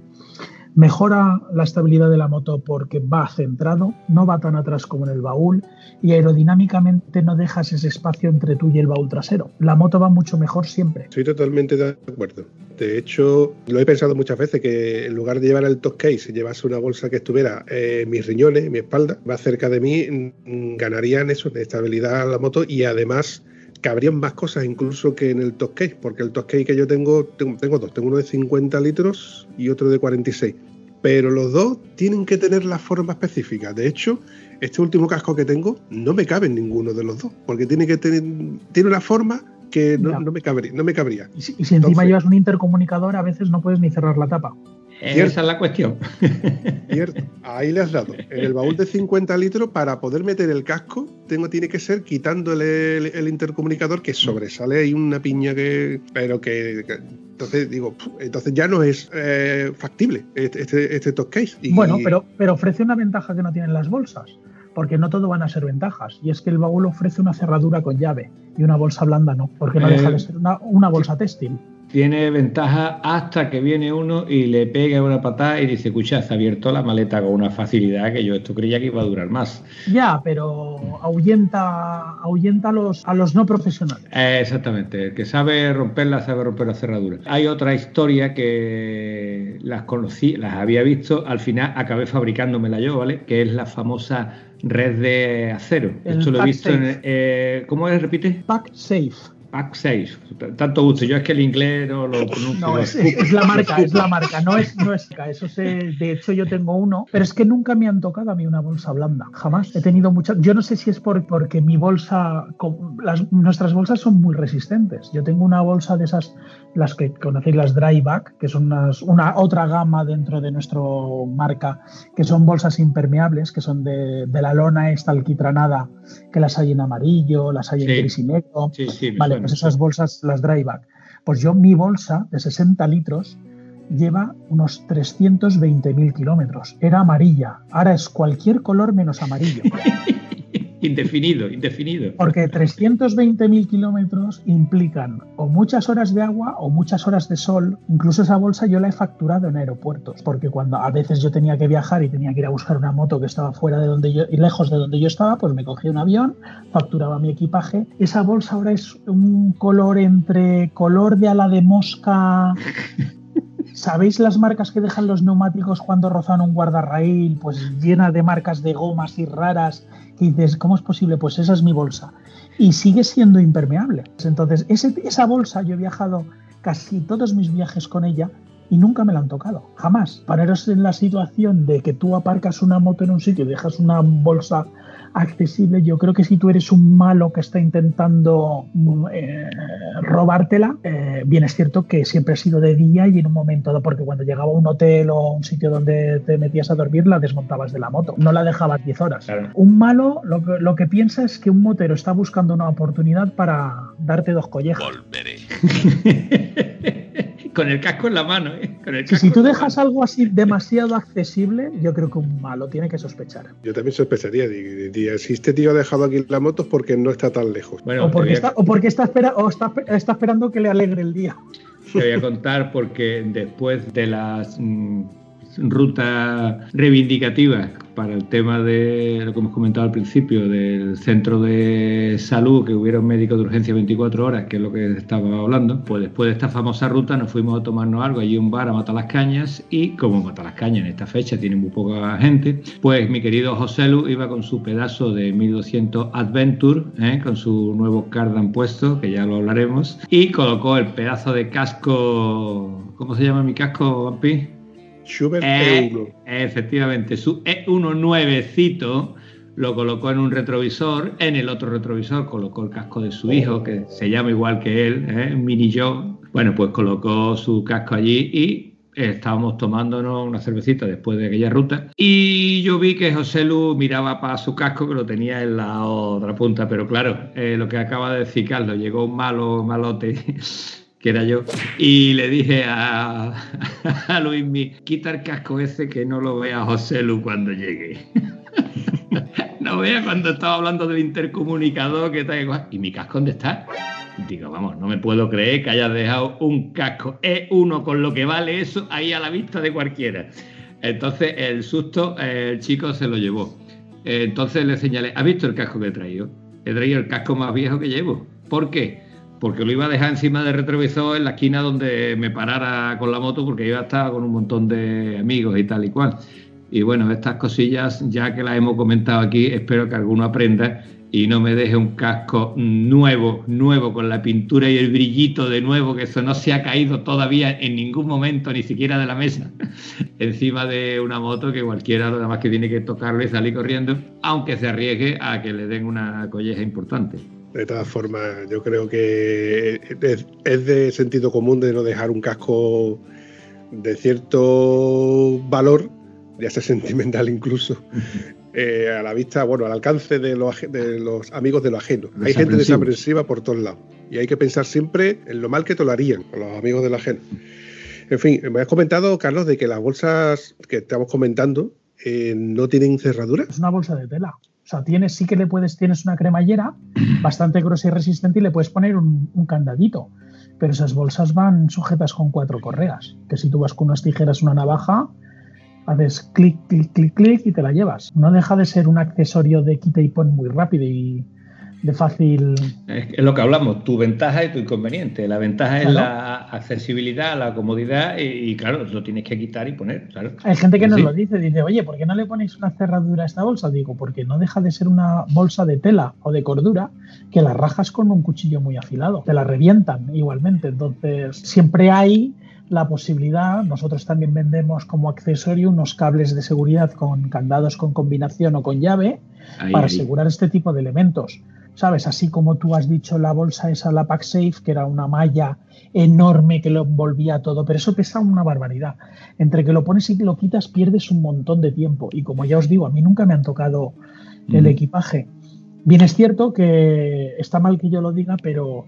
Mejora la estabilidad de la moto porque va centrado, no va tan atrás como en el baúl y aerodinámicamente no dejas ese espacio entre tú y el baúl trasero. La moto va mucho mejor siempre. Estoy totalmente de acuerdo. De hecho, lo he pensado muchas veces que en lugar de llevar el top case, llevase una bolsa que estuviera eh, mis riñones, mi espalda, más cerca de mí, mm, ganarían eso, de estabilidad a la moto y además cabrían más cosas incluso que en el top case, porque el top case que yo tengo, tengo, tengo dos, tengo uno de 50 litros y otro de 46. Pero los dos tienen que tener la forma específica. De hecho, este último casco que tengo no me cabe en ninguno de los dos, porque tiene que tener tiene una forma que no, no me, cabría, no me cabría. Y si, y si encima Entonces- llevas un intercomunicador, a veces no puedes ni cerrar la tapa. Esa es la cuestión. Cierto, ahí le has dado. En el baúl de 50 litros, para poder meter el casco, tengo, tiene que ser quitándole el, el intercomunicador que sobresale ahí una piña que. Pero que. que- entonces digo, entonces ya no es eh, factible este, este, este top case. Y- Bueno, pero, pero ofrece una ventaja que no tienen las bolsas, porque no todo van a ser ventajas. Y es que el baúl ofrece una cerradura con llave y una bolsa blanda no, porque no Eh, deja de ser una, una bolsa textil. Tiene ventaja hasta que viene uno y le pega una patada y dice, escucha, se ha abierto la maleta con una facilidad que yo esto creía que iba a durar más. Ya, pero ahuyenta, ahuyenta a, los, a los no profesionales. Eh, exactamente, el que sabe romperla sabe romper la cerradura. Hay otra historia que las conocí, las había visto, al final acabé fabricándomela yo, ¿vale? Que es la famosa red de acero. El Esto lo he visto en... eh, ¿Cómo es? Repite. Pack Safe. Pack 6. Tanto gusto. Yo es que el inglés no lo pronuncio. No, es, es- es la marca, es la marca, no es, no es eso sé, de hecho yo tengo uno, pero es que nunca me han tocado a mí una bolsa blanda, jamás. He tenido muchas, yo no sé si es por, porque mi bolsa, las, nuestras bolsas son muy resistentes. Yo tengo una bolsa de esas, las que conocéis, las dryback, que son unas, una otra gama dentro de nuestro marca, que son bolsas impermeables, que son de, de la lona esta alquitranada, que las hay en amarillo, las hay en gris y negro. Sí, sí, Vale, pues esas bolsas, las dryback. Pues yo, mi bolsa de 60 litros lleva unos 320.000 kilómetros. Era amarilla. Ahora es cualquier color menos amarillo. Indefinido, indefinido. Porque 320.000 kilómetros implican o muchas horas de agua o muchas horas de sol. Incluso esa bolsa yo la he facturado en aeropuertos. Porque cuando a veces yo tenía que viajar y tenía que ir a buscar una moto que estaba fuera de donde yo y lejos de donde yo estaba, pues me cogía un avión, facturaba mi equipaje. Esa bolsa ahora es un color entre color de ala de mosca. ¿Sabéis las marcas que dejan los neumáticos cuando rozan un guardarraíl? Pues llena de marcas de gomas y raras. Y dices, ¿cómo es posible? Pues esa es mi bolsa. Y sigue siendo impermeable. Entonces, esa bolsa yo he viajado casi todos mis viajes con ella y nunca me la han tocado. Jamás. Poneros en la situación de que tú aparcas una moto en un sitio y dejas una bolsa accesible, yo creo que si tú eres un malo que está intentando mm, eh, robártela, eh, bien es cierto que siempre ha sido de día y en un momento dado, porque cuando llegaba a un hotel o a un sitio donde te metías a dormir, la desmontabas de la moto, no la dejabas 10 horas. Claro. Un malo lo que, lo que piensa es que un motero está buscando una oportunidad para darte dos collejas. Volveré. Con el casco en la mano, ¿eh? Con el Si, casco si tú dejas mano. algo así demasiado accesible, yo creo que un malo tiene que sospechar. Yo también sospecharía. Si este tío ha dejado aquí la moto es porque no está tan lejos. Bueno, o porque, a- está, o porque está, espera, o está, está esperando que le alegre el día. Te voy a contar porque después de las mm, rutas reivindicativas para el tema de lo que hemos comentado al principio, del centro de salud, que hubiera un médico de urgencia 24 horas, que es lo que estaba hablando, pues después de esta famosa ruta nos fuimos a tomarnos algo allí un bar a Matar las Cañas y como Matar las Cañas en esta fecha tiene muy poca gente, pues mi querido José Lu iba con su pedazo de 1200 Adventure, ¿eh? con su nuevo cardan puesto, que ya lo hablaremos, y colocó el pedazo de casco, ¿cómo se llama mi casco, Vampi? Schubert Eh, E1. Efectivamente, su E1 nuevecito lo colocó en un retrovisor, en el otro retrovisor colocó el casco de su hijo, que se llama igual que él, ¿eh? Mini Joe. Bueno, pues colocó su casco allí y estábamos tomándonos una cervecita después de aquella ruta y yo vi que José Lu miraba para su casco que lo tenía en la otra punta, pero claro, eh, lo que acaba de decir Carlos, llegó un malo malote que era yo, y le dije a, a Luismi, quita el casco ese que no lo vea José Lu cuando llegue. no vea cuando estaba hablando del intercomunicador que tal. ¿Y mi casco dónde está? Digo, vamos, no me puedo creer que hayas dejado un casco E1 con lo que vale eso ahí a la vista de cualquiera. Entonces el susto el chico se lo llevó. Entonces le señalé, ¿has visto el casco que he traído? He traído el casco más viejo que llevo. ¿Por qué? Porque lo iba a dejar encima del retrovisor en la esquina donde me parara con la moto porque iba a estar con un montón de amigos y tal y cual. Y bueno, estas cosillas, ya que las hemos comentado aquí, espero que alguno aprenda y no me deje un casco nuevo, nuevo, con la pintura y el brillito de nuevo, que eso no se ha caído todavía en ningún momento, ni siquiera de la mesa, encima de una moto que cualquiera nada más que tiene que tocarle y salir corriendo, aunque se arriesgue a que le den una colleja importante. De todas formas, yo creo que es de sentido común de no dejar un casco de cierto valor, ya sea sentimental incluso, eh, a la vista, bueno, al alcance de los, de los amigos de lo ajeno. Hay gente desaprensiva por todos lados y hay que pensar siempre en lo mal que te lo harían con los amigos de lo ajeno. En fin, me has comentado, Carlos, de que las bolsas que estamos comentando eh, no tienen cerradura. Es una bolsa de tela. O sea, tienes, sí que le puedes, tienes una cremallera bastante gruesa y resistente y le puedes poner un, un candadito. Pero esas bolsas van sujetas con cuatro correas. Que si tú vas con unas tijeras, una navaja, haces clic, clic, clic, clic y te la llevas. No deja de ser un accesorio de quita y pon muy rápido y de fácil. Es lo que hablamos, tu ventaja y tu inconveniente. La ventaja es la accesibilidad, la comodidad y, claro, lo tienes que quitar y poner. Hay gente que nos lo dice, dice, oye, ¿por qué no le ponéis una cerradura a esta bolsa? Digo, porque no deja de ser una bolsa de tela o de cordura que la rajas con un cuchillo muy afilado. Te la revientan igualmente. Entonces, siempre hay la posibilidad, nosotros también vendemos como accesorio unos cables de seguridad con candados con combinación o con llave para asegurar este tipo de elementos. ¿Sabes? Así como tú has dicho la bolsa esa, la Safe, que era una malla enorme que lo envolvía todo, pero eso pesa una barbaridad. Entre que lo pones y que lo quitas pierdes un montón de tiempo. Y como ya os digo, a mí nunca me han tocado el equipaje. Bien es cierto que está mal que yo lo diga, pero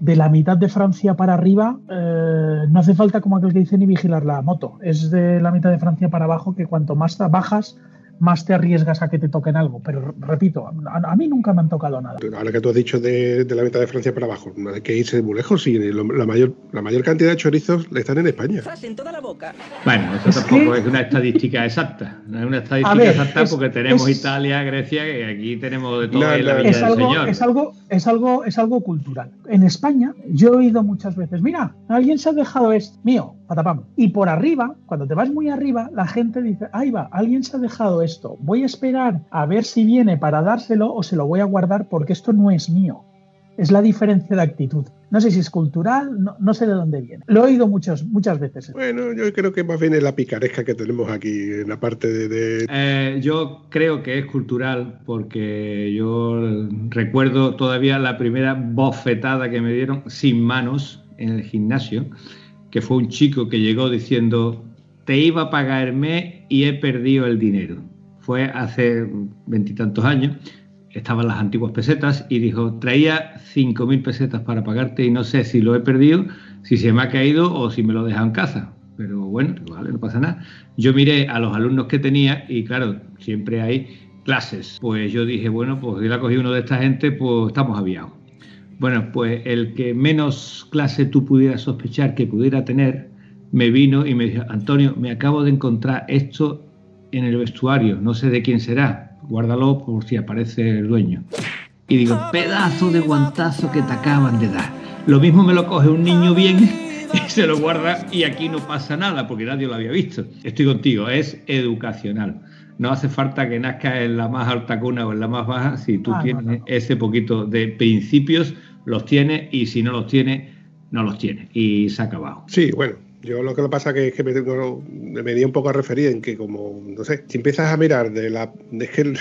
de la mitad de Francia para arriba, eh, no hace falta, como aquel que dice, ni vigilar la moto. Es de la mitad de Francia para abajo que cuanto más bajas, más te arriesgas a que te toquen algo. Pero repito, a, mí nunca me han tocado nada. Ahora que tú has dicho de, la mitad de Francia para abajo, no hay que irse muy lejos. Y la, mayor, la mayor cantidad de chorizos están en España. En toda la boca. Bueno, eso tampoco es una estadística exacta. No es una estadística exacta porque tenemos Italia, Grecia, que aquí tenemos de todo en la es algo, Es algo, es, algo, es algo cultural. En España, yo he oído muchas veces, mira, alguien se ha dejado esto mío, patapam. Y por arriba, cuando te vas muy arriba, la gente dice, ahí va, alguien se ha dejado esto Voy a esperar a ver si viene para dárselo o se lo voy a guardar porque esto no es mío. Es la diferencia de actitud. No sé si es cultural, no, sé de dónde viene. Lo he oído muchas, muchas veces. Bueno, yo creo que más bien es la picaresca que tenemos aquí en la parte de... Eh, yo creo que es cultural porque yo recuerdo todavía la primera bofetada que me dieron sin manos en el gimnasio, que fue un chico que llegó diciendo, te iba a pagarme y he perdido el dinero fue hace veintitantos años, estaban las antiguas pesetas y dijo, traía cinco mil pesetas para pagarte y no sé si lo he perdido, si se me ha caído o si me lo deja en casa. Pero bueno, vale, no pasa nada. Yo miré a los alumnos que tenía y claro, siempre hay clases. Pues yo dije, bueno, pues si la cogí uno de esta gente, pues estamos aviados. Bueno, pues el que menos clase tú pudieras sospechar que pudiera tener, me vino y me dijo, Antonio, me acabo de encontrar esto en el vestuario, no sé de quién será, guárdalo por si aparece el dueño. Y digo, pedazo de guantazo que te acaban de dar. Lo mismo me lo coge un niño bien y se lo guarda y aquí no pasa nada porque nadie lo había visto. Estoy contigo, es educacional. No hace falta que nazca en la más alta cuna o en la más baja, si tú ah, tienes ese poquito de principios, los tienes y si no los tienes, no los tienes. Y se ha. Sí, bueno, yo lo que pasa que es que me, tengo, me di un poco a referir en que como, no sé, si empiezas a mirar de la... Es que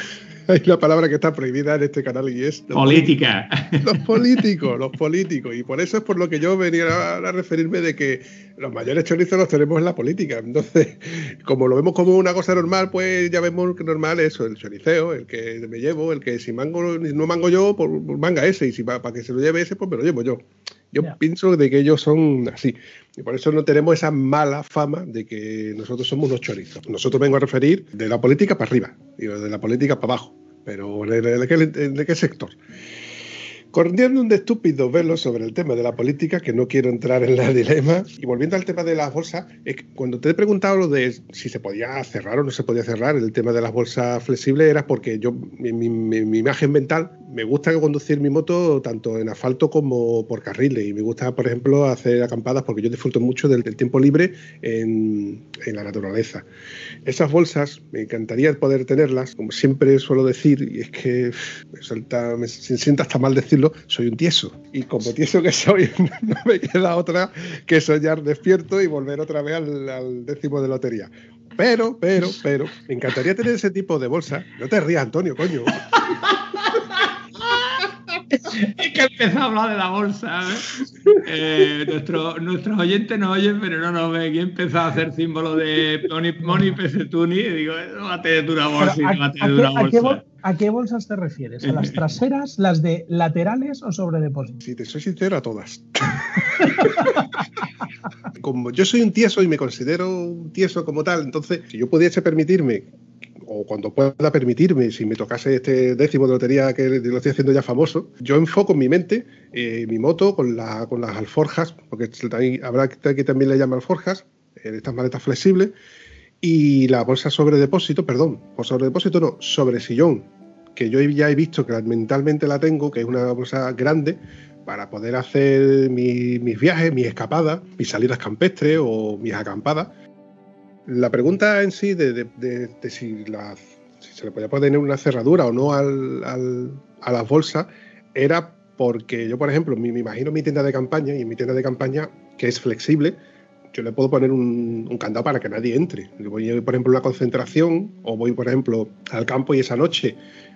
hay una palabra que está prohibida en este canal y es... Política. Los políticos, los políticos. Y por eso es por lo que yo venía a, referirme de que los mayores chorizos los tenemos en la política. Entonces, como lo vemos como una cosa normal, pues ya vemos que normal es eso, el choriceo, el que me llevo, el que si mango no mango yo, pues, pues manga ese. Y si para, para que se lo lleve ese, pues me lo llevo yo. Yo pienso de que ellos son así. Y por eso no tenemos esa mala fama de que nosotros somos unos chorizos. Nosotros vengo a referir de la política para arriba y de la política para abajo. Pero ¿de, qué, sector? Corriendo un estúpido velo sobre el tema de la política, que no quiero entrar en la dilema, y volviendo al tema de las bolsas, es que cuando te he preguntado lo de si se podía cerrar o no se podía cerrar el tema de las bolsas flexibles, era porque yo, mi, mi imagen mental me gusta conducir mi moto tanto en asfalto como por carriles y me gusta, por ejemplo, hacer acampadas porque yo disfruto mucho del, tiempo libre en, la naturaleza. Esas bolsas me encantaría poder tenerlas, como siempre suelo decir, y es que me, me sienta hasta mal decirlo, soy un tieso. Y como tieso que soy, no me queda otra que soñar despierto y volver otra vez al, al décimo de lotería. Pero, pero, pero, me encantaría tener ese tipo de bolsa. No te rías, Antonio, coño. es que empezó a hablar de la bolsa. Eh, nuestros oyentes nos oyen, pero no nos ven. Y empezó a hacer símbolo de Money, money Pesetuni. Y digo, no va a tener una bolsa no va a tener una bolsa. ¿A qué bolsas te refieres? ¿A las traseras, las de laterales o sobre depósito? Si te soy sincero, a todas. como yo soy un tieso y me considero un tieso como tal, entonces, si yo pudiese permitirme o cuando pueda permitirme, si me tocase este décimo de lotería que lo estoy haciendo ya famoso, yo enfoco en mi mente eh, mi moto con, la, con las alforjas, porque habrá que también le llama alforjas, en estas maletas flexibles, y la bolsa sobre depósito, perdón, por sobre depósito no, sobre sillón, que yo ya he visto que mentalmente la tengo, que es una bolsa grande, para poder hacer mis viajes, mis escapadas, mis salidas campestres o mis acampadas. La pregunta en sí de, si, se le podía poner una cerradura o no a las bolsas era porque yo, por ejemplo, me, imagino mi tienda de campaña y en mi tienda de campaña, que es flexible, yo le puedo poner un, candado para que nadie entre. Voy, por ejemplo, a una concentración o voy, por ejemplo, al campo y esa noche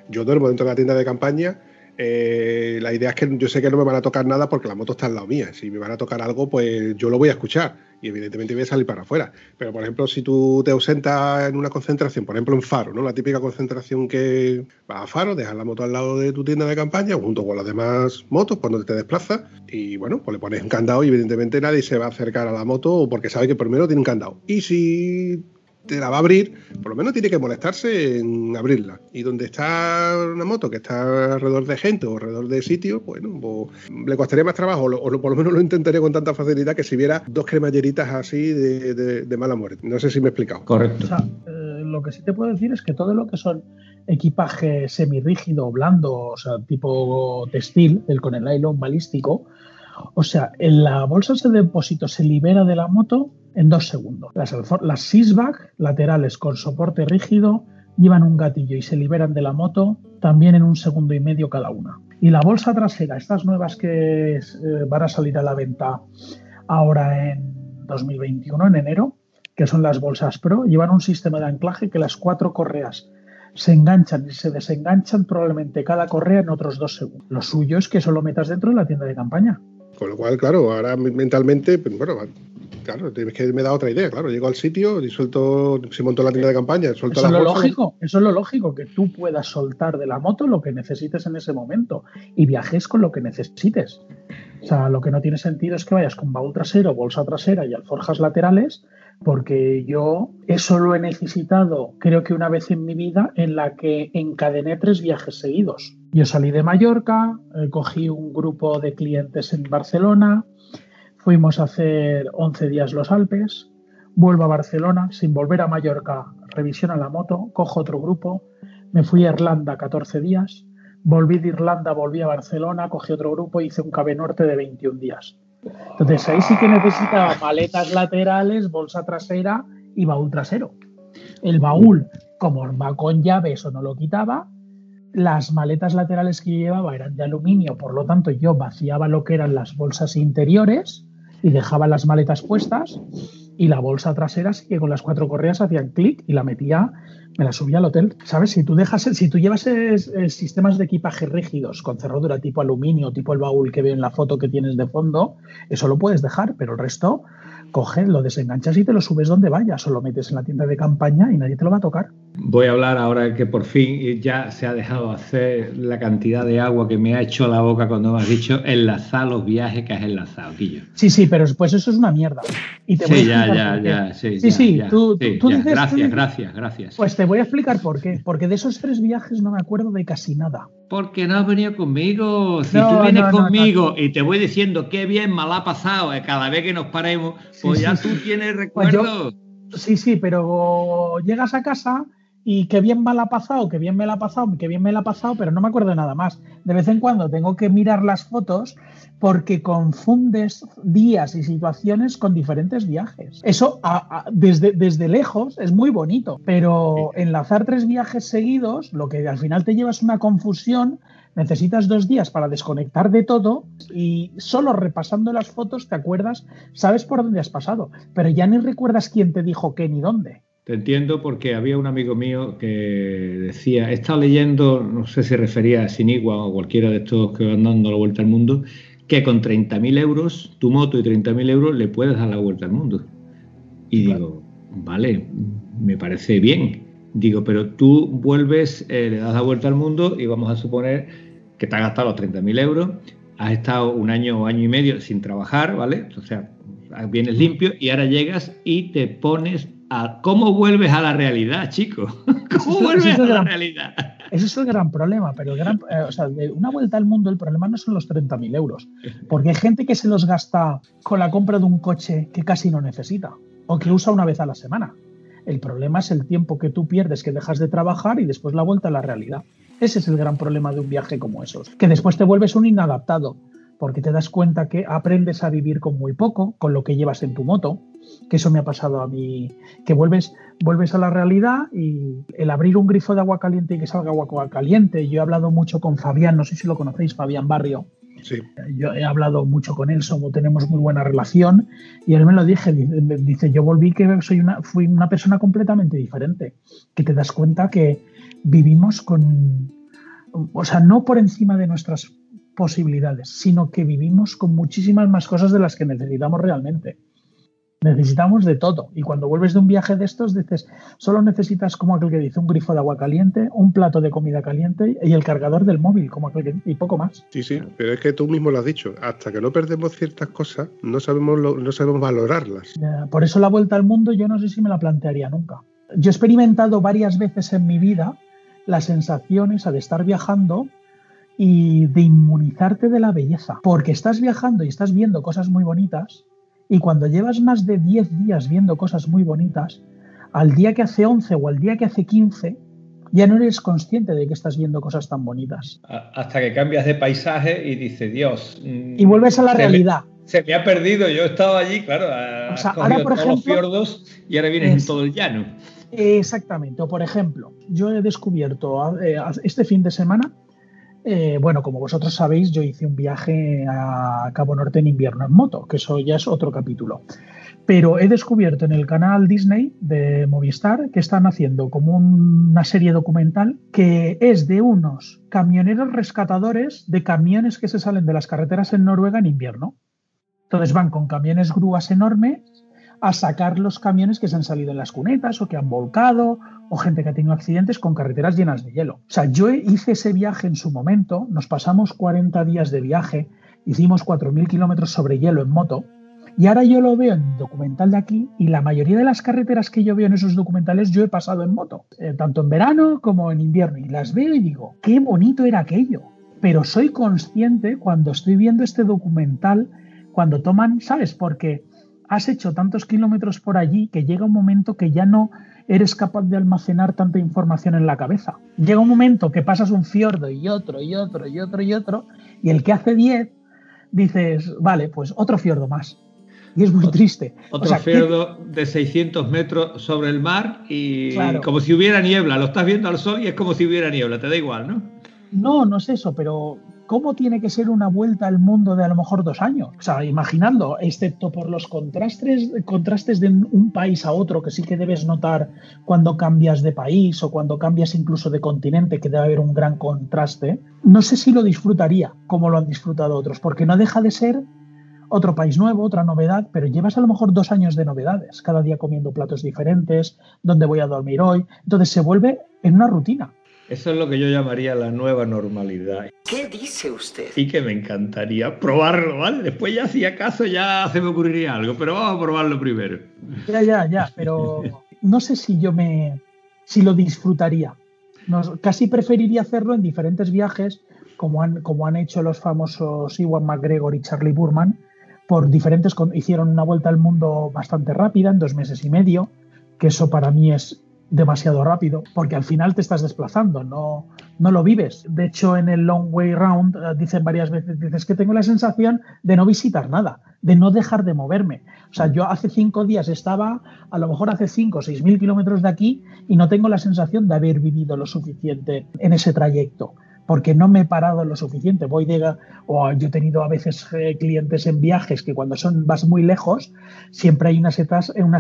yo duermo dentro de la tienda de campaña. Eh, la idea es que yo sé que no me van a tocar nada porque la moto está al lado mía. Si me van a tocar algo, pues yo lo voy a escuchar y evidentemente voy a salir para afuera. Pero, por ejemplo, si tú te ausentas en una concentración, por ejemplo en Faro, ¿no? La típica concentración que vas a Faro, dejas la moto al lado de tu tienda de campaña junto con las demás motos cuando te desplazas y, bueno, pues le pones un candado y evidentemente nadie se va a acercar a la moto porque sabe que primero tiene un candado. Y si te la va a abrir, por lo menos tiene que molestarse en abrirla. Y donde está una moto que está alrededor de gente o alrededor de sitios, bueno, pues, le costaría más trabajo, o, por lo menos lo intentaría con tanta facilidad que si viera dos cremalleritas así de, mala muerte. No sé si me he explicado. Correcto. O sea, eh, lo que sí te puedo decir es que todo lo que son equipaje semirrígido, blando, o sea, tipo textil, el con el nylon balístico, o sea, en la bolsa de depósito se libera de la moto en dos segundos. Las, las laterales con soporte rígido llevan un gatillo y se liberan de la moto también en un segundo y medio cada una. Y la bolsa trasera, estas nuevas que eh, van a salir a la venta ahora en 2021, en enero, que son las bolsas Pro, llevan un sistema de anclaje que las cuatro correas se enganchan y se desenganchan probablemente cada correa en otros dos segundos. Lo suyo es que solo metas dentro de la tienda de campaña. Con lo cual, claro, ahora mentalmente, pues, bueno, claro, tienes que me da otra idea, claro, llego al sitio y suelto, si monto la tienda de campaña, suelto eso es lo lógico, eso es lo lógico, que tú puedas soltar de la moto lo que necesites en ese momento y viajes con lo que necesites. O sea, lo que no tiene sentido es que vayas con baúl trasero, bolsa trasera y alforjas laterales porque yo eso lo he necesitado creo que una vez en mi vida en la que encadené tres viajes seguidos. Yo salí de Mallorca, eh, cogí un grupo de clientes en Barcelona, fuimos a hacer 11 días los Alpes, vuelvo a Barcelona, sin volver a Mallorca, revisión a la moto, cojo otro grupo, me fui a Irlanda 14 días, volví de Irlanda, volví a Barcelona, cogí otro grupo y hice un cabe norte de 21 días. Entonces ahí sí que necesitaba maletas laterales, bolsa trasera y baúl trasero. El baúl, como va con llave, eso no lo quitaba. Las maletas laterales que llevaba eran de aluminio, por lo tanto yo vaciaba lo que eran las bolsas interiores y dejaba las maletas puestas y la bolsa trasera así que con las cuatro correas hacían clic y la metía, me la subía al hotel. ¿Sabes? Si tú dejas, si tú llevas sistemas de equipaje rígidos con cerradura tipo aluminio, tipo el baúl que veo en la foto que tienes de fondo, eso lo puedes dejar, pero el resto coges, lo desenganchas y te lo subes donde vayas o lo metes en la tienda de campaña y nadie te lo va a tocar. Voy a hablar ahora que por fin ya se ha dejado hacer la cantidad de agua que me ha hecho la boca cuando me has dicho enlazar los viajes que has enlazado, Quillo. Sí, sí, pero pues eso es una mierda. Y te sí, ya, ya, ya, sí, sí, sí, tú, dices, Gracias, gracias, gracias. Pues te voy a explicar por qué. Porque de esos tres viajes no me acuerdo de casi nada. Porque no has venido conmigo. Si tú vienes conmigo y te voy diciendo qué bien mal ha pasado eh, cada vez que nos paremos, pues ya tú tienes pues recuerdos. sí, sí, pero llegas a casa y qué bien me la ha pasado, qué bien me la ha pasado, qué bien me la ha pasado, pero no me acuerdo de nada más. De vez en cuando tengo que mirar las fotos porque confundes días y situaciones con diferentes viajes. Eso desde, desde lejos es muy bonito, pero enlazar tres viajes seguidos, lo que al final te lleva es una confusión necesitas dos días para desconectar de todo y solo repasando las fotos te acuerdas, sabes por dónde has pasado, pero ya ni recuerdas quién te dijo qué ni dónde. Te entiendo porque había un amigo mío que decía, he estado leyendo, no sé si refería a Sinigua o cualquiera de estos que van dando la vuelta al mundo, que con 30.000 euros, tu moto y 30.000 euros, le puedes dar la vuelta al mundo. Y digo, vale, me parece bien. Digo, pero tú vuelves, eh, le das la vuelta al mundo y vamos a suponer que te has gastado los 30.000 euros, has estado un año o año y medio sin trabajar, ¿vale? O sea, vienes limpio y ahora llegas y te pones cómo vuelves a la realidad, chico. ¿Cómo vuelves a la realidad? Ese es el gran problema, pero el gran, eh, o sea, de una vuelta al mundo el problema no son los 30.000 euros, porque hay gente que se los gasta con la compra de un coche que casi no necesita o que usa una vez a la semana. El problema es el tiempo que tú pierdes, que dejas de trabajar y después la vuelta a la realidad. Ese es el gran problema de un viaje como esos, que después te vuelves un inadaptado, porque te das cuenta que aprendes a vivir con muy poco, con lo que llevas en tu moto, que eso me ha pasado a mí, que vuelves, vuelves a la realidad y el abrir un grifo de agua caliente y que salga agua caliente. Yo he hablado mucho con Fabián, no sé si lo conocéis, Fabián Barrio. Sí. Yo he hablado mucho con él, somos, tenemos muy buena relación y él me lo dije, dice, yo volví que soy una, fui una persona completamente diferente, que te das cuenta que vivimos con, o sea, no por encima de nuestras posibilidades, sino que vivimos con muchísimas más cosas de las que necesitamos realmente. Necesitamos de todo. Y cuando vuelves de un viaje de estos, dices, solo necesitas, como aquel que dice, un grifo de agua caliente, un plato de comida caliente y el cargador del móvil, como aquel que dice, y poco más. Sí, sí, pero es que tú mismo lo has dicho. Hasta que no perdemos ciertas cosas, no sabemos, no sabemos valorarlas. Por eso la vuelta al mundo yo no sé si me la plantearía nunca. Yo he experimentado varias veces en mi vida las sensaciones de estar viajando y de inmunizarte de la belleza, porque estás viajando y estás viendo cosas muy bonitas y cuando llevas más de 10 días viendo cosas muy bonitas, al día que hace 11 o al día que hace 15, ya no eres consciente de que estás viendo cosas tan bonitas. Hasta que cambias de paisaje y dices, Dios. Mm, y vuelves a la realidad. se me ha perdido, yo he estado allí, claro, o sea, ahora, por ejemplo, los fiordos y ahora vienes en todo el llano. Exactamente, o por ejemplo, yo he descubierto eh, este fin de semana eh, bueno, como vosotros sabéis, yo hice un viaje a Cabo Norte en invierno en moto, que eso ya es otro capítulo. Pero he descubierto en el canal Disney de Movistar que están haciendo como una serie documental que es de unos camioneros rescatadores de camiones que se salen de las carreteras en Noruega en invierno. Entonces van con camiones grúas enormes a sacar los camiones que se han salido en las cunetas o que han volcado o gente que ha tenido accidentes con carreteras llenas de hielo. O sea, yo hice ese viaje en su momento, nos pasamos 40 días de viaje, hicimos 4.000 kilómetros sobre hielo en moto, y ahora yo lo veo en documental de aquí y la mayoría de las carreteras que yo veo en esos documentales yo he pasado en moto, eh, tanto en verano como en invierno, y las veo y digo, qué bonito era aquello. Pero soy consciente cuando estoy viendo este documental, cuando toman, ¿sabes? Porque has hecho tantos kilómetros por allí que llega un momento que ya no eres capaz de almacenar tanta información en la cabeza. Llega un momento que pasas un fiordo y otro y otro y otro y otro, y el que hace 10 dices, vale, pues otro fiordo más. Y es muy triste. Otro fiordo de 600 metros sobre el mar y como si hubiera niebla. Lo estás viendo al sol y es como si hubiera niebla, te da igual, ¿no? No, no es eso, pero ¿cómo tiene que ser una vuelta al mundo de a lo mejor dos años? O sea, imaginando, excepto por los contrastes, contrastes de un país a otro, que sí que debes notar cuando cambias de país o cuando cambias incluso de continente, que debe haber un gran contraste, no sé si lo disfrutaría como lo han disfrutado otros, porque no deja de ser otro país nuevo, otra novedad, pero llevas a lo mejor dos años de novedades, cada día comiendo platos diferentes, dónde voy a dormir hoy, entonces se vuelve en una rutina. Eso es lo que yo llamaría la nueva normalidad. ¿Qué dice usted? Y que me encantaría probarlo, ¿vale? Después ya si acaso ya se me ocurriría algo, pero vamos a probarlo primero. Ya, ya, ya, pero no sé si yo me, si lo disfrutaría. casi preferiría hacerlo en diferentes viajes, como han, como han hecho los famosos Iwan McGregor y Charlie Burman, por diferentes, hicieron una vuelta al mundo bastante rápida, en dos meses y medio, que eso para mí es demasiado rápido, porque al final te estás desplazando, no, no lo vives. De hecho, en el Long Way Round eh, dicen varias veces, dices que tengo la sensación de no visitar nada, de no dejar de moverme. O sea, yo hace cinco días estaba, a lo mejor hace cinco o seis mil kilómetros de aquí y no tengo la sensación de haber vivido lo suficiente en ese trayecto porque no me he parado lo suficiente. Voy de, o yo he tenido a veces eh, clientes en viajes que cuando son vas muy lejos, siempre hay unas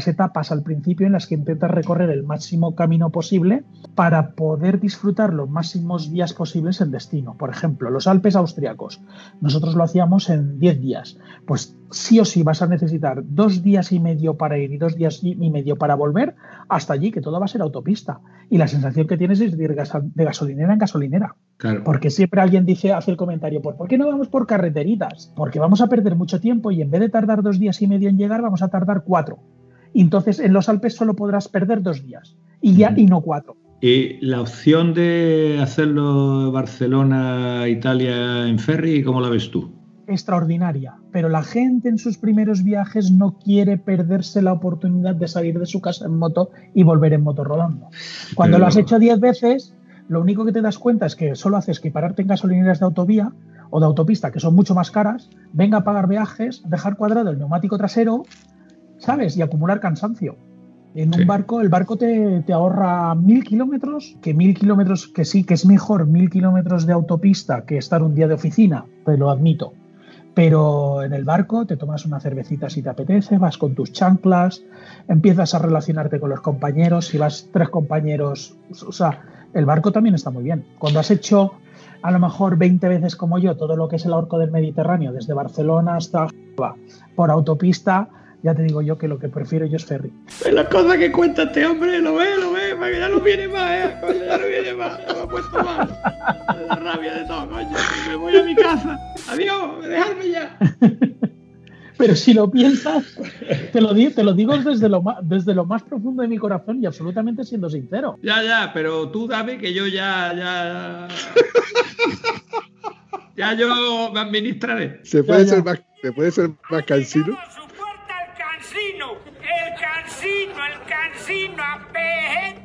etapas, al principio en las que intentas recorrer el máximo camino posible para poder disfrutar los máximos días posibles en destino. Por ejemplo, los Alpes austriacos. Nosotros lo hacíamos en 10 días. Pues sí o sí vas a necesitar dos días y medio para ir y dos días y medio para volver hasta allí, que todo va a ser autopista. Y la sensación que tienes es ir de gasolinera en gasolinera. Porque siempre alguien dice, hace el comentario, ¿por qué no vamos por carreteritas? Porque vamos a perder mucho tiempo y en vez de tardar dos días y medio en llegar, vamos a tardar cuatro. Y entonces en los Alpes solo podrás perder dos días y ya y no cuatro. ¿Y la opción de hacerlo Barcelona, Italia en ferry, cómo la ves tú? extraordinaria, pero la gente en sus primeros viajes no quiere perderse la oportunidad de salir de su casa en moto y volver en moto rodando. Cuando lo has hecho 10 veces, lo único que te das cuenta es que solo haces que pararte en gasolineras de autovía o de autopista, que son mucho más caras, venga a pagar viajes, dejar cuadrado el neumático trasero, ¿sabes? Y acumular cansancio. En un barco, el barco te, te ahorra mil kilómetros, que mil kilómetros, que sí, que es mejor mil kilómetros de autopista que estar un día de oficina, te lo admito pero en el barco te tomas una cervecita si te apetece, vas con tus chanclas, empiezas a relacionarte con los compañeros, si vas tres compañeros, o sea, el barco también está muy bien. Cuando has hecho a lo mejor 20 veces como yo todo lo que es el orco del Mediterráneo, desde Barcelona hasta por autopista, ya te digo yo que lo que prefiero yo es ferry. La cosa que cuenta este hombre, lo ve, lo ve, para que ya no viene más, ¿eh? ya no viene más, me ha puesto mal. La rabia de todo, coño, me voy a mi casa. Adiós, dejadme ya. Pero si lo piensas, te lo, digo, te lo digo desde lo, más, desde lo más profundo de mi corazón y absolutamente siendo sincero. Ya, ya, pero tú dame que yo ya, ya. Ya yo me administraré. ¿Se puede, Ser, más, ¿se puede ser más cansino? el cansino, el cansino, apejeta,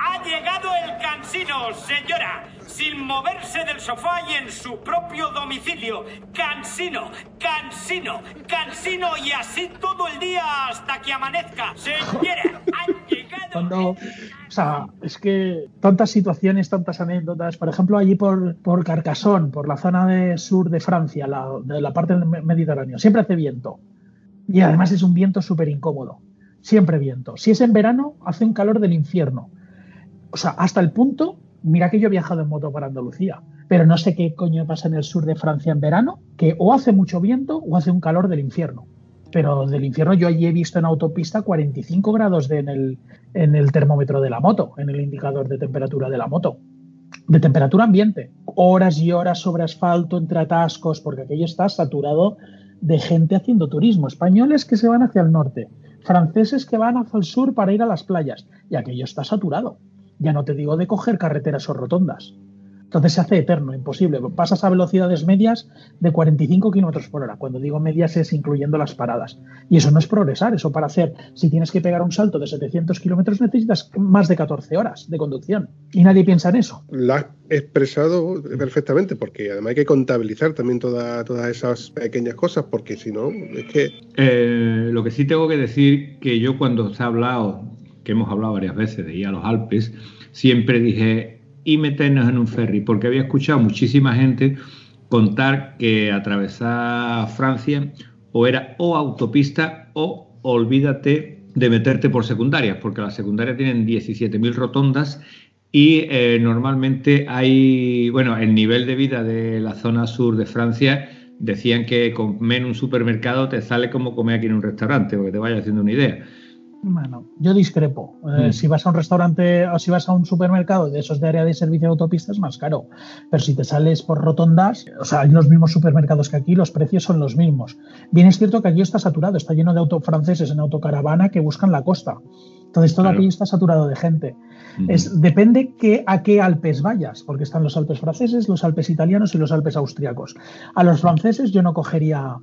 Ha llegado el cansino, señora, sin moverse del sofá y en su propio domicilio. Cansino, cansino, cansino y así todo el día hasta que amanezca. Señora, ha llegado. Cuando, o sea, es que tantas situaciones, tantas anécdotas. Por ejemplo, allí por, por Carcassonne, por la zona de sur de Francia, la, de la parte del Mediterráneo, siempre hace viento. Y además es un viento súper incómodo. Siempre viento. Si es en verano, hace un calor del infierno. O sea, hasta el punto, mira que yo he viajado en moto para Andalucía, pero no sé qué coño pasa en el sur de Francia en verano, que o hace mucho viento o hace un calor del infierno. Pero del infierno yo allí he visto en autopista 45 grados en, el, en el termómetro de la moto, en el indicador de temperatura de la moto. De temperatura ambiente. Horas y horas sobre asfalto, entre atascos, porque aquello está saturado de gente haciendo turismo. Españoles que se van hacia el norte, franceses que van hacia el sur para ir a las playas. Y aquello está saturado. Ya no te digo de coger carreteras o rotondas. Entonces se hace eterno, imposible. Pasas a velocidades medias de 45 kilómetros por hora. Cuando digo medias es incluyendo las paradas. Y eso no es progresar. Eso para hacer, si tienes que pegar un salto de 700 kilómetros, necesitas más de 14 horas de conducción. Y nadie piensa en eso. Lo has expresado perfectamente, porque además hay que contabilizar también todas esas pequeñas cosas, porque si no, es que. Eh, lo que sí tengo que decir que yo cuando se ha hablado, que hemos hablado varias veces de ir a los Alpes, siempre dije y meternos en un ferry, porque había escuchado muchísima gente contar que atravesar Francia o era o autopista o olvídate de meterte por secundarias, porque las secundarias tienen 17.000 rotondas y eh, normalmente hay, bueno, el nivel de vida de la zona sur de Francia decían que comer en un supermercado te sale como comer aquí en un restaurante, porque te vaya haciendo una idea. Bueno, yo discrepo. Eh, mm. Si vas a un restaurante o si vas a un supermercado de esos de área de servicio de autopista es más caro. Pero si te sales por rotondas, o sea, hay los mismos supermercados que aquí, los precios son los mismos. Bien es cierto que aquí está saturado, está lleno de auto franceses en autocaravana que buscan la costa. Entonces todo aquí está saturado de gente. Es, depende que, a qué Alpes vayas, porque están los Alpes franceses, los Alpes italianos y los Alpes austriacos. A los franceses yo no cogería,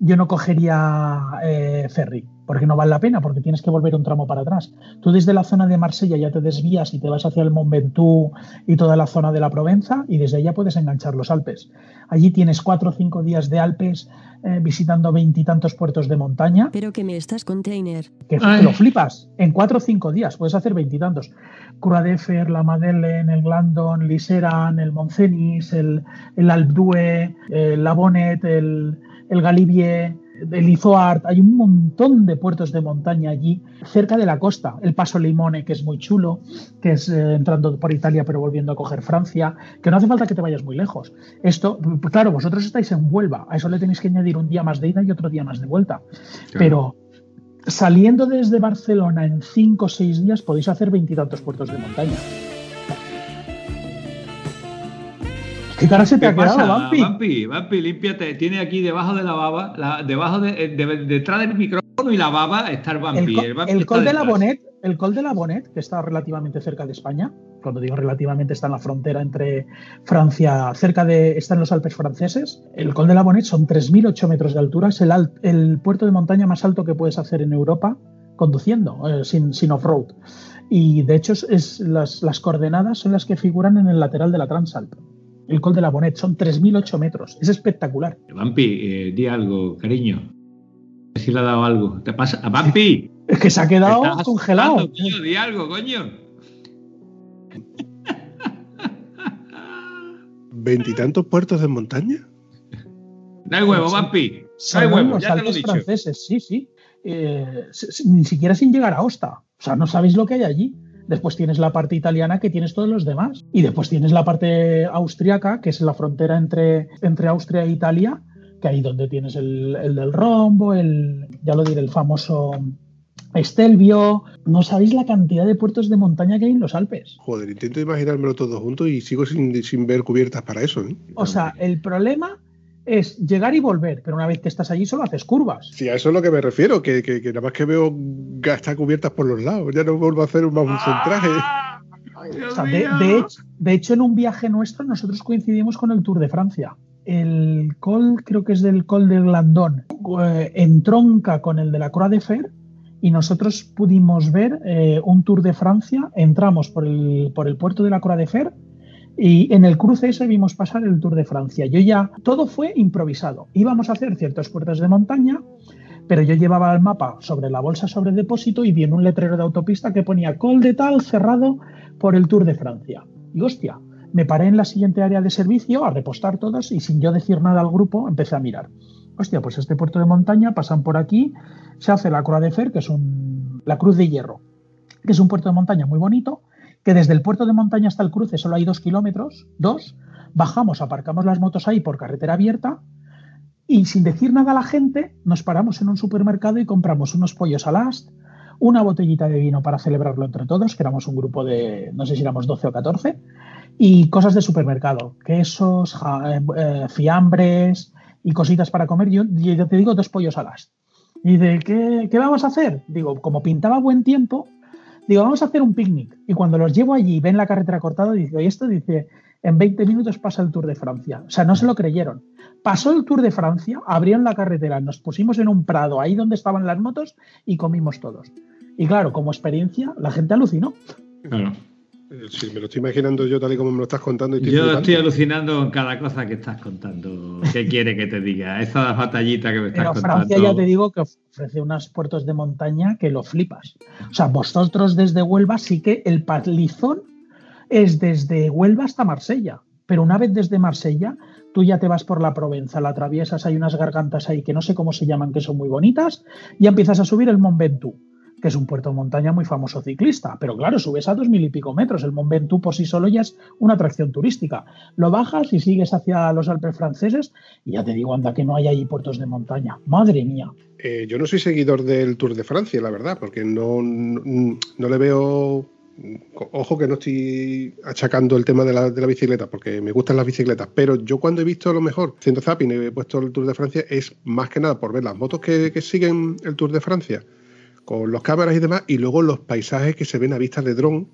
yo no cogería eh, ferry, porque no vale la pena, porque tienes que volver un tramo para atrás. Tú desde la zona de Marsella ya te desvías y te vas hacia el Mont Ventoux y toda la zona de la Provenza, y desde allá puedes enganchar los Alpes. Allí tienes cuatro o cinco días de Alpes eh, visitando veintitantos puertos de montaña. Pero que me estás container. Que te lo flipas. En cuatro o cinco días puedes hacer veintitantos. Curadefer, la Madeleine, el Glandon, Liseran, el Montcenis, el, el Alpdue, el La Bonnet, el, el Galibier, el Izoart, hay un montón de puertos de montaña allí, cerca de la costa. El Paso Limone, que es muy chulo, que es eh, entrando por Italia pero volviendo a coger Francia, que no hace falta que te vayas muy lejos. Esto, claro, vosotros estáis en Huelva, a eso le tenéis que añadir un día más de ida y otro día más de vuelta. Pero saliendo desde Barcelona en cinco o seis días podéis hacer veintitantos puertos de montaña. ¿Qué cara se te ha quedado, Vampi? Vampi, Vampi, límpiate. Tiene aquí debajo de la baba, debajo de, detrás del micrófono y la baba está el Vampi. El, col de la Bonet, el col de la Bonet, que está relativamente cerca de España, cuando digo relativamente está en la frontera entre Francia, cerca de, está en los Alpes franceses. El col de la Bonet son 3.008 metros de altura, es el, el, puerto de montaña más alto que puedes hacer en Europa conduciendo, eh, sin, sin off-road. Y de hecho es, las, las coordenadas son las que figuran en el lateral de la Transalp el Col de la Bonet, son 3.008 metros, es espectacular. Vampi, eh, di algo, cariño. Si le ha dado algo. ¿Te pasa? ¿A Vampi? Es que se ha quedado congelado. di algo, coño. ¿Veintitantos puertos de montaña? Da el huevo, Vampi. Da huevo, ya te lo he dicho. franceses, sí, sí. Eh, ni siquiera sin llegar a Osta. O sea, no sabéis lo que hay allí. Después tienes la parte italiana que tienes todos los demás. Y después tienes la parte austriaca, que es la frontera entre, entre Austria e Italia, que ahí donde tienes el, del rombo, el, ya lo diré, el famoso Estelvio. No sabéis la cantidad de puertos de montaña que hay en los Alpes. Joder, intento imaginármelo todo junto y sigo sin, sin ver cubiertas para eso. ¿eh? O sea, el problema es llegar y volver, pero una vez que estás allí solo haces curvas. Sí, a eso es lo que me refiero, que, nada más que veo está cubiertas por los lados, ya no vuelvo a hacer un centraje. Ah, de, hecho, de, hecho, en un viaje nuestro nosotros coincidimos con el Tour de Francia. El col, creo que es del col del Glandón, eh, entronca con el de la Croix de Fer y nosotros pudimos ver eh, un Tour de Francia, entramos por el, por el puerto de la Croix de Fer y en el cruce ese vimos pasar el Tour de Francia. Yo ya, todo fue improvisado. Íbamos a hacer ciertas puertas de montaña, pero yo llevaba el mapa sobre la bolsa sobre depósito y vi en un letrero de autopista que ponía col de tal cerrado por el Tour de Francia. Y hostia, me paré en la siguiente área de servicio a repostar todas y sin yo decir nada al grupo empecé a mirar. Hostia, pues este puerto de montaña pasan por aquí, se hace la Croix de Fer, que es un, la Cruz de Hierro, que es un puerto de montaña muy bonito, que desde el puerto de montaña hasta el cruce solo hay dos kilómetros, dos, bajamos, aparcamos las motos ahí por carretera abierta y sin decir nada a la gente nos paramos en un supermercado y compramos unos pollos al ast, una botellita de vino para celebrarlo entre todos, que éramos un grupo de, no sé si éramos 12 o 14, y cosas de supermercado, quesos, eh, eh, fiambres y cositas para comer. Yo, yo, te digo dos pollos al ast. Y de ¿qué, ¿qué vamos a hacer? Digo, como pintaba buen tiempo, Digo, vamos a hacer un picnic. Y cuando los llevo allí y ven la carretera cortada, dice, oye, esto dice, en 20 minutos pasa el Tour de Francia. O sea, no se lo creyeron. Pasó el Tour de Francia, abrieron la carretera, nos pusimos en un prado, ahí donde estaban las motos, y comimos todos. Y claro, como experiencia, la gente alucinó. Claro. Sí, me lo estoy imaginando yo tal y como me lo estás contando. yo estoy alucinando con cada cosa que estás contando. ¿Qué quiere que te diga? Esa batallita que me estás Pero Francia ya te digo que ofrece unos puertos de montaña que lo flipas. O sea, vosotros desde Huelva sí que el palizón es desde Huelva hasta Marsella. Pero una vez desde Marsella, tú ya te vas por la Provenza, la atraviesas, hay unas gargantas ahí que no sé cómo se llaman, que son muy bonitas, y empiezas a subir el Mont Ventoux, que es un puerto de montaña muy famoso ciclista. Pero claro, subes a dos mil y pico metros. El Mont Ventoux por sí solo ya es una atracción turística. Lo bajas y sigues hacia los Alpes franceses, y ya te digo, anda, que no hay ahí puertos de montaña. Madre mía. Eh, yo no soy seguidor del Tour de Francia, la verdad, porque no, no, le veo Ojo que no estoy achacando el tema de la, de la, bicicleta, porque me gustan las bicicletas, pero yo cuando he visto lo mejor, siendo zapping, he puesto el Tour de Francia, es más que nada por ver las motos que siguen el Tour de Francia, con los cámaras y demás, y luego los paisajes que se ven a vistas de dron,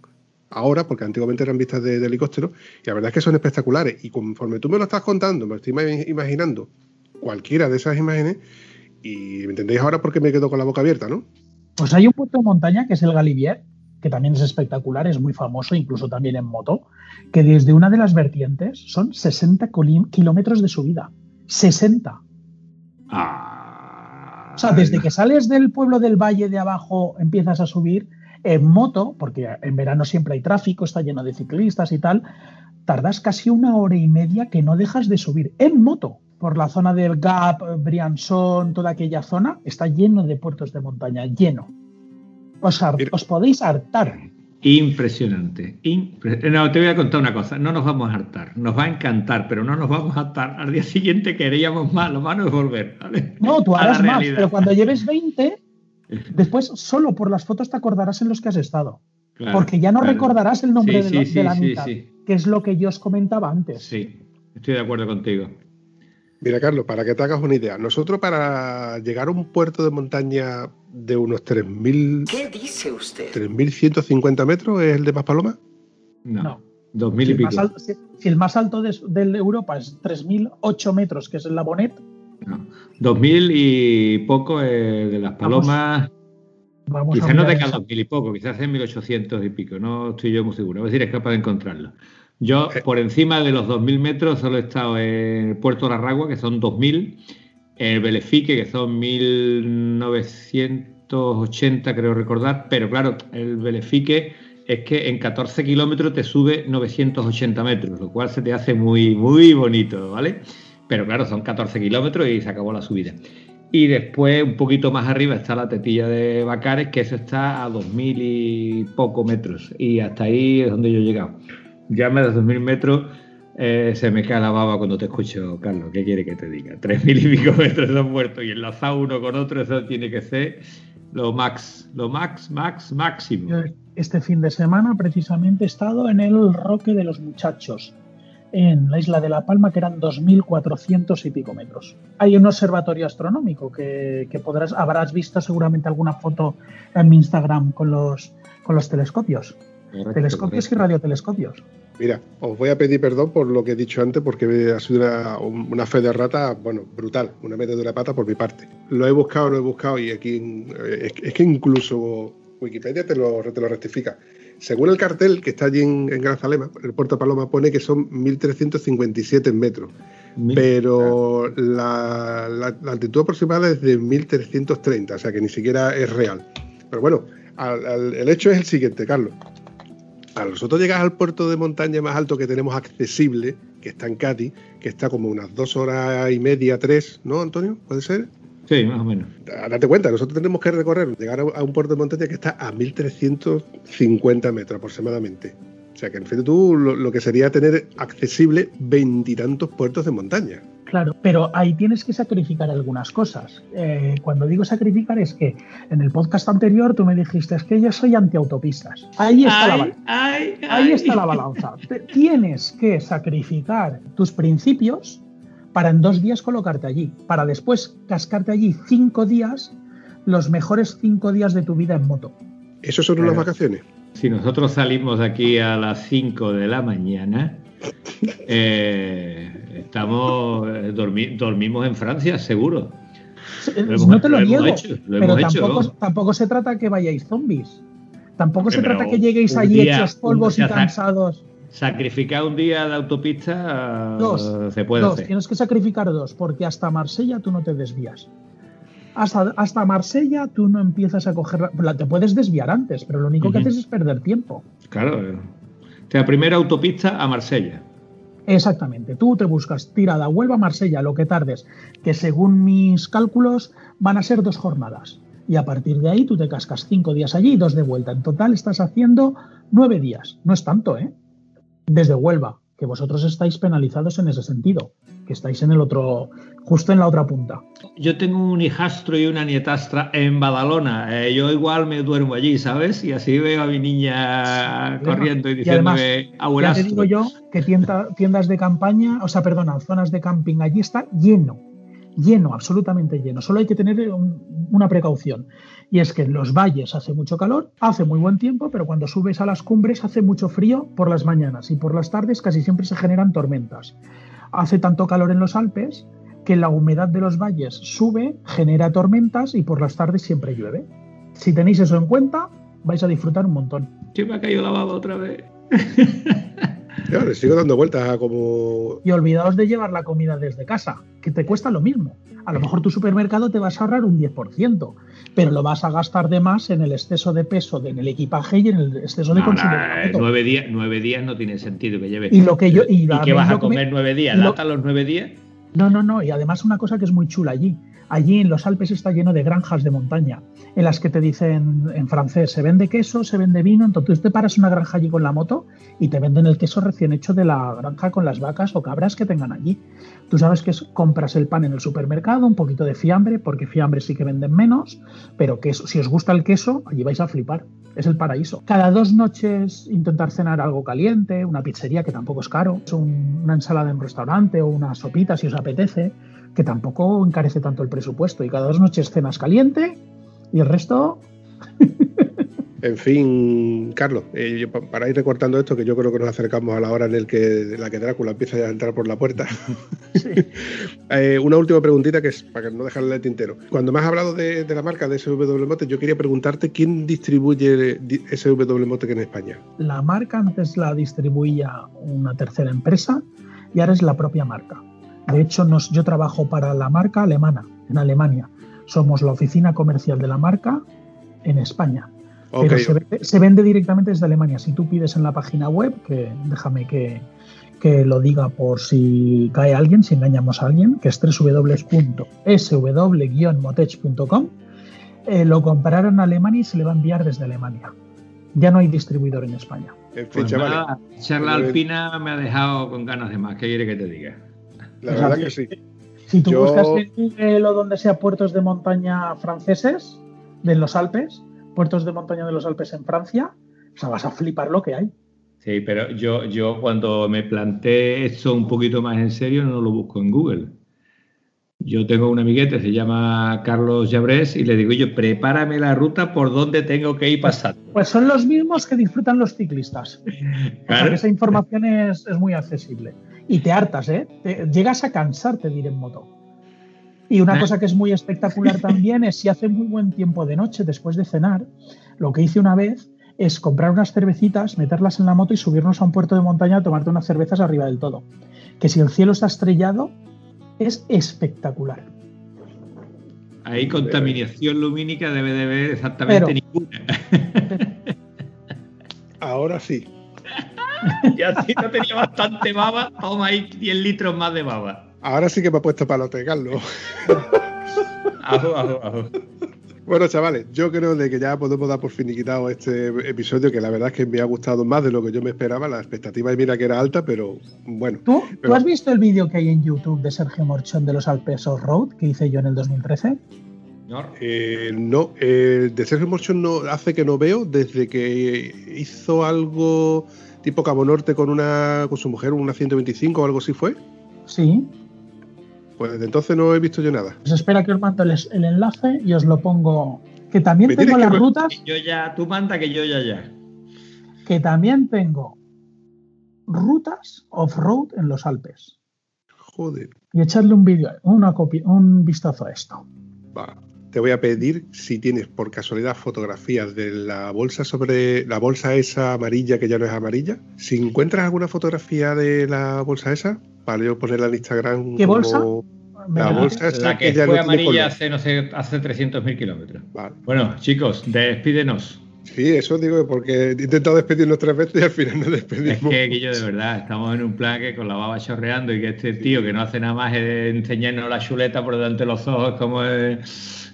ahora, porque antiguamente eran vistas de, de, helicóptero, y la verdad es que son espectaculares. Y conforme tú me lo estás contando, me estoy imaginando cualquiera de esas imágenes, y me entendéis ahora porque me quedo con la boca abierta, ¿no? Pues hay un puerto de montaña que es el Galibier, que también es espectacular, es muy famoso, incluso también en moto, que desde una de las vertientes son 60 kilómetros de subida. 60. Ah, sea, desde que sales del pueblo del valle de abajo empiezas a subir en moto, porque en verano siempre hay tráfico, está lleno de ciclistas y tal, tardas casi una hora y media que no dejas de subir en moto. Por la zona del Gap, Briançon, toda aquella zona, está lleno de puertos de montaña, lleno. Os, os, podéis hartar. Impresionante. Impre no, te voy a contar una cosa. No nos vamos a hartar. Nos va a encantar, pero no nos vamos a hartar. Al día siguiente queríamos más. Lo malo es volver. ¿vale? No, tú harás más, pero cuando lleves 20, después solo por las fotos te acordarás en los que has estado. Claro, porque ya no claro. recordarás el nombre sí, de, sí, de, la sí, mitad, que es lo que yo os comentaba antes. Sí, estoy de acuerdo contigo. Mira, Carlos, para que te hagas una idea, nosotros para llegar a un puerto de montaña de unos 3.000... ¿Qué dice usted? 3.150 metros es el de Maspaloma. No, No. 2000 Si y el, más pico. alto, si- si el más alto de, de Europa es 3.008 metros, que es el Labonet, No. 2000 y poco eh, de las palomas. vamos a Quizás no tenga eso. 2000 y poco, quizás en 1800 y pico. No estoy yo muy seguro. A ver si eres capaz de encontrarlo. Yo, por encima de los 2000 metros, solo he estado en Puerto Larragua, que son 2000. El Belefique, que son 1980, creo recordar. Pero claro, el Belefique es que en 14 kilómetros te sube 980 metros, lo cual se te hace muy, muy bonito, ¿vale? Pero claro, son 14 kilómetros y se acabó la subida. Y después, un poquito más arriba, está la tetilla de Bacares, que eso está a 2.000 y poco metros. Y hasta ahí es donde yo he llegado. Ya me de 2.000 metros eh, se me cae la baba cuando te escucho, Carlos. ¿Qué quiere que te diga? 3.000 y pico metros son muertos y enlazado uno con otro, eso tiene que ser lo max, lo max, max, máximo. Este fin de semana precisamente he estado en el Roque de los Muchachos, en la isla de La Palma, que eran 2.400 y pico metros. Hay un observatorio astronómico que, que podrás, habrás visto seguramente alguna foto en mi Instagram con los, con los telescopios. Correcto, Telescopios y radiotelescopios. Mira, os voy a pedir perdón por lo que he dicho antes, porque ha sido una, una fe de rata, bueno, brutal, una meta de una pata por mi parte. Lo he buscado, lo he buscado y aquí eh, es, es que incluso Wikipedia te lo, te lo rectifica. Según el cartel que está allí en, en Grazalema, el Puerto Paloma pone que son 1.357 metros, Mil- pero la, la- la altitud aproximada es de 1.330, o sea que ni siquiera es real. Pero bueno, al- al- el hecho es el siguiente, Carlos. Nosotros llegas al puerto de montaña más alto que tenemos accesible, que está en Cati, que está como unas dos horas y media, tres, ¿no, Antonio? ¿Puede ser? Sí, más o menos. Date cuenta, nosotros tenemos que recorrer, llegar a a un puerto de montaña que está a 1350 metros aproximadamente. O sea que en fin, tú lo, lo que sería tener accesible veintitantos puertos de montaña. Claro, pero ahí tienes que sacrificar algunas cosas. Eh, cuando digo sacrificar es que en el podcast anterior tú me dijiste es que yo soy antiautopistas. Ahí está la balanza. ay, Ahí está la balanza. Tienes que sacrificar tus principios para en dos días colocarte allí, para después cascarte allí cinco días, los mejores cinco días de tu vida en moto. Eso son unas Claro. vacaciones. Si nosotros salimos de aquí a las 5 de la mañana, eh, estamos eh, dormi- dormimos en Francia, seguro. Lo hemos- no te lo, lo niego, hecho, lo pero hecho. tampoco, tampoco se trata que vayáis zombies. Tampoco se Pero trata que lleguéis allí día- hechos polvos y cansados. Sacrificar un día de autopista Dos, se puede dos, hacer. tienes que sacrificar dos, porque hasta Marsella tú no te desvías. Hasta, hasta Marsella tú no empiezas a coger. la- te puedes desviar antes, pero lo único que haces es perder tiempo. Claro. eh. O sea, primera autopista a Marsella. Exactamente. Tú te buscas tirada Huelva-Marsella, lo que tardes, que según mis cálculos van a ser dos jornadas. Y a partir de ahí tú te cascas cinco días allí y dos de vuelta. En total estás haciendo nueve días. No es tanto, ¿eh? Desde Huelva, que vosotros estáis penalizados en ese sentido, que estáis en el otro, justo en la otra punta. Yo tengo un hijastro y una nietastra en Badalona. Eh, yo igual me duermo allí, ¿sabes? Y así veo a mi niña Sí, corriendo y diciéndome, Ya abuelastro. te digo yo que tienda- tiendas de campaña, o sea, perdona, zonas de camping allí está lleno, lleno, absolutamente lleno. Solo hay que tener un- una precaución. Y es que en los valles hace mucho calor, hace muy buen tiempo, pero cuando subes a las cumbres hace mucho frío por las mañanas y por las tardes casi siempre se generan tormentas. Hace tanto calor en los Alpes que la humedad de los valles sube, genera tormentas y por las tardes siempre llueve. Si tenéis eso en cuenta, vais a disfrutar un montón. Que me ha caído la baba otra vez. Yo le sigo dando vueltas a como. Y olvidaos de llevar la comida desde casa, que te cuesta lo mismo. A lo mejor tu supermercado te vas a ahorrar un 10%, pero lo vas a gastar de más en el exceso de peso de- en el equipaje y en el exceso de No, consumo. no, eh, alimento. nueve, días, nueve días no tiene sentido que lleves. Y lo que yo- y ¿Y qué vas a comer nueve días? y lo- ¿Lata los nueve días? No, no, no. Y además una cosa que es muy chula allí. Allí en los Alpes está lleno de granjas de montaña, en las que te dicen en francés, se vende queso, se vende vino, entonces te paras una granja allí con la moto y te venden el queso recién hecho de la granja con las vacas o cabras que tengan allí. Tú sabes que compras el pan en el supermercado, un poquito de fiambre, porque fiambre sí que venden menos, pero queso, si os gusta el queso, allí vais a flipar. Es el paraíso. Cada dos noches intentar cenar algo caliente, una pizzería que tampoco es caro, una ensalada en un restaurante o una sopita si os apetece, que tampoco encarece tanto el presupuesto. Y cada dos noches cenas caliente y el resto En fin, Carlos, eh, yo pa- para ir recortando esto, que yo creo que nos acercamos a la hora en, el que, en la que Drácula empieza ya a entrar por la puerta. Eh, una última preguntita que es para no dejarle el tintero. Cuando me has hablado de, de la marca de SW Mote, yo quería preguntarte quién distribuye di- SW Mote en España. la marca antes la distribuía una tercera empresa y ahora es la propia marca. De hecho, nos, yo trabajo para la marca alemana, en Alemania. Somos la oficina comercial de la marca en España. Pero se vende, se vende directamente desde Alemania. Si tú pides en la página web, que déjame que, que lo diga por si cae alguien, si engañamos a alguien, que es www.sw-motech.com, eh, lo comprarán en Alemania y se le va a enviar desde Alemania. Ya no hay distribuidor en España. Pues nada, charla alpina me ha dejado con ganas de más. ¿Qué quiere que te diga? La o sea, verdad que sí. Si tú Yo- buscas en Google o donde sea puertos de montaña franceses, de los Alpes, puertos de montaña de los Alpes en Francia, o sea, vas a flipar lo que hay. Sí, pero yo, yo cuando me planteé esto un poquito más en serio no lo busco en Google. Yo tengo un amiguete, se llama Carlos Llabrés, y le digo yo, prepárame la ruta por donde tengo que ir pasando. Pues son los mismos que disfrutan los ciclistas. O sea, que esa información es, es muy accesible. Y te hartas, ¿eh? Te- llegas a cansarte de ir en moto. Y una Eh. cosa que es muy espectacular también es si hace muy buen tiempo de noche después de cenar, lo que hice una vez es comprar unas cervecitas, meterlas en la moto y subirnos a un puerto de montaña a tomarte unas cervezas arriba del todo. Que si el cielo está estrellado, es espectacular. Ahí contaminación lumínica debe de haber exactamente Pero- ninguna. Ahora sí. Ya si no tenía bastante baba, toma ahí 10 litros más de baba. Ahora sí que me ha puesto palote, Carlos. Ajo, ajo, ajo. Bueno, chavales, yo creo de que ya podemos dar por finiquitado este episodio, que la verdad es que me ha gustado más de lo que yo me esperaba. La expectativa, mira que era alta, pero bueno. ¿Tú, ¿tú has visto el vídeo que hay en YouTube de Sergio Morchón de los Alpes Off-Road que hice yo en el 2013? No, Eh, no, eh, de Sergio Morchón no hace que no veo desde que hizo algo tipo Cabo Norte con una con su mujer, una 125 o algo así fue. Sí. Pues desde entonces no he visto yo nada. Pues espera que os mando el, el enlace y os lo pongo. Que también tengo las que- rutas, yo ya, tú manda que yo ya ya. que también tengo rutas off-road en los Alpes. Joder. Y echarle un vídeo, una copia, un vistazo a esto. Va. Te voy a pedir si tienes por casualidad fotografías de la bolsa sobre la bolsa esa amarilla que ya no es amarilla. Si encuentras alguna fotografía de la bolsa esa, para yo ponerla en Instagram. ¿Qué como- bolsa? La bolsa esa La que ya fue no amarilla hace, no sé, hace 300.000 kilómetros. Vale. Bueno, chicos, despídenos. Sí, eso digo porque he intentado despedirnos tres veces y al final nos despedimos. Es que, Guillo, de verdad, estamos en un plan que con la baba chorreando y que este tío que no hace nada más es enseñarnos la chuleta por delante de los ojos como el,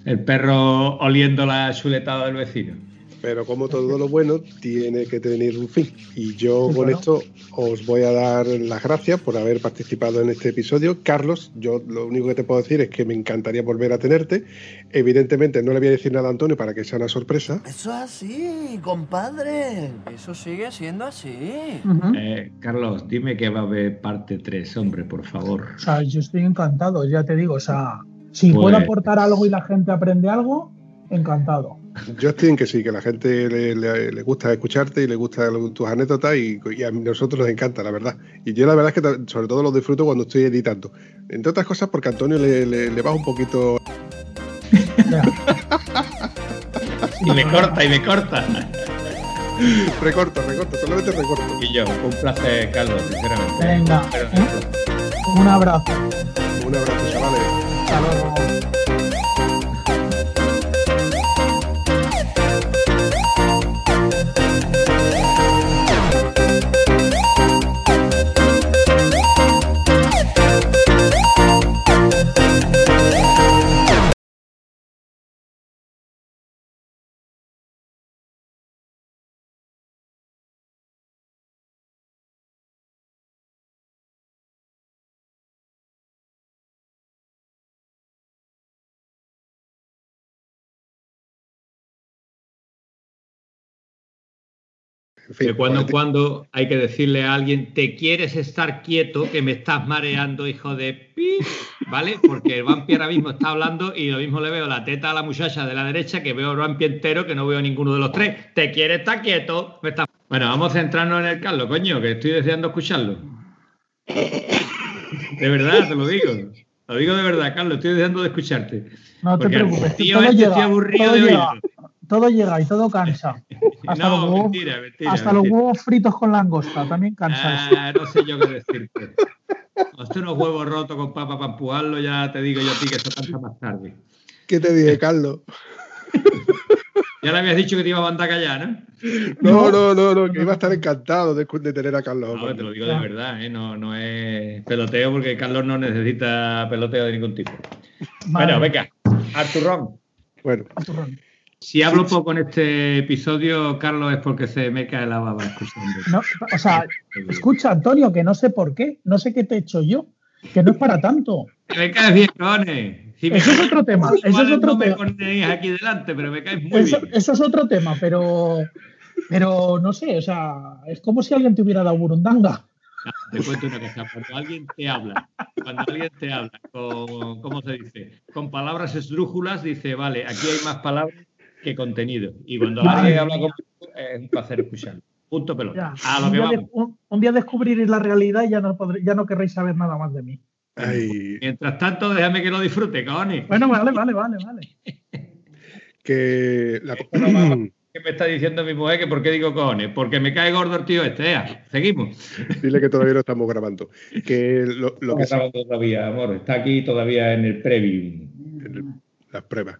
el perro oliendo la chuletada del vecino. Pero como todo lo bueno, tiene que tener un fin. Y yo con esto os voy a dar las gracias por haber participado en este episodio. Carlos, yo lo único que te puedo decir es que me encantaría volver a tenerte. Evidentemente no le voy a decir nada a Antonio para que sea una sorpresa. Eso es así, compadre. Eso sigue siendo así. Eh, Carlos, dime que va a haber parte 3, hombre, por favor. O sea, yo estoy encantado, ya te digo, o sea, si Pues- puedo aportar algo y la gente aprende algo, encantado. Yo estoy en que sí, que la gente le, le- le gusta escucharte y le gustan tus anécdotas y, y a nosotros nos encanta, la verdad. Y yo la verdad es que sobre todo lo disfruto cuando estoy editando. Entre otras cosas porque a Antonio le, le, le va un poquito... Y me corta, y me corta. Recorto, recorto, solamente recorto. Y yo, un placer, Carlos, sinceramente. Venga, ¿eh? un abrazo. Un abrazo, chavales. Hasta luego. En fin, De cuando en cuando hay que decirle a alguien, te quieres estar quieto, que me estás mareando, hijo de pi, ¿vale? Porque el vampi ahora mismo está hablando y lo mismo le veo la teta a la muchacha de la derecha que veo el vampi entero que no veo ninguno de los tres. Te quieres estar quieto. me está- Bueno, vamos a centrarnos en el Carlos, coño, que estoy deseando escucharlo. De verdad, te lo digo. Lo digo de verdad, Carlos, estoy deseando de escucharte. No te Porque el preocupes. tío este llega, estoy aburrido todo de oírlo. Todo llega y todo cansa. Hasta, los, No, huevos, mentira, mentira. hasta los huevos fritos con langosta también cansa. Ah, no sé yo qué decirte. Hazte unos huevos rotos con papa para empujarlo, ya te digo yo a ti que eso cansa más tarde. ¿Qué te dije, Carlos? Ya le habías dicho que te iba a mandar callar, ¿no? No, no, no, no, que iba a estar encantado de, de tener a Carlos. No, te lo digo de verdad, ¿eh? no, no es peloteo porque Carlos no necesita peloteo de ningún tipo. Vale, Bueno, venga, Arturrón. Bueno, turrón. Si hablo poco en este episodio, Carlos, es porque se me cae la baba escuchando. No, o sea, escucha, Antonio, que no sé por qué, no sé qué te he hecho yo, que no es para tanto. Me caes bien. Si me Eso es otro tema, eso es otro no tema. aquí delante, pero me caes muy Eso, bien. eso es otro tema, pero, pero no sé, o sea, es como si alguien te hubiera dado burundanga. Te cuento una cosa, cuando alguien te habla, cuando alguien te habla con, ¿cómo se dice? Con palabras esdrújulas, dice, vale, aquí hay más palabras que contenido. Y cuando Madre alguien habla conmigo, es un placer escucharlo. Punto pelota. A lo un, que día de- vamos. un- un día descubriréis la realidad y ya no, podré- ya no querréis saber nada más de mí. ay, Mientras tanto, déjame que lo disfrute, cojones. Bueno, vale, vale, vale, vale. que la. ¿Qué me está diciendo mi mujer? que ¿Por qué digo cojones? Porque me cae gordo el tío este. Seguimos. dile que todavía no estamos grabando. Que lo, lo que Estamos grabando todavía, amor. Está aquí todavía en el preview. las pruebas.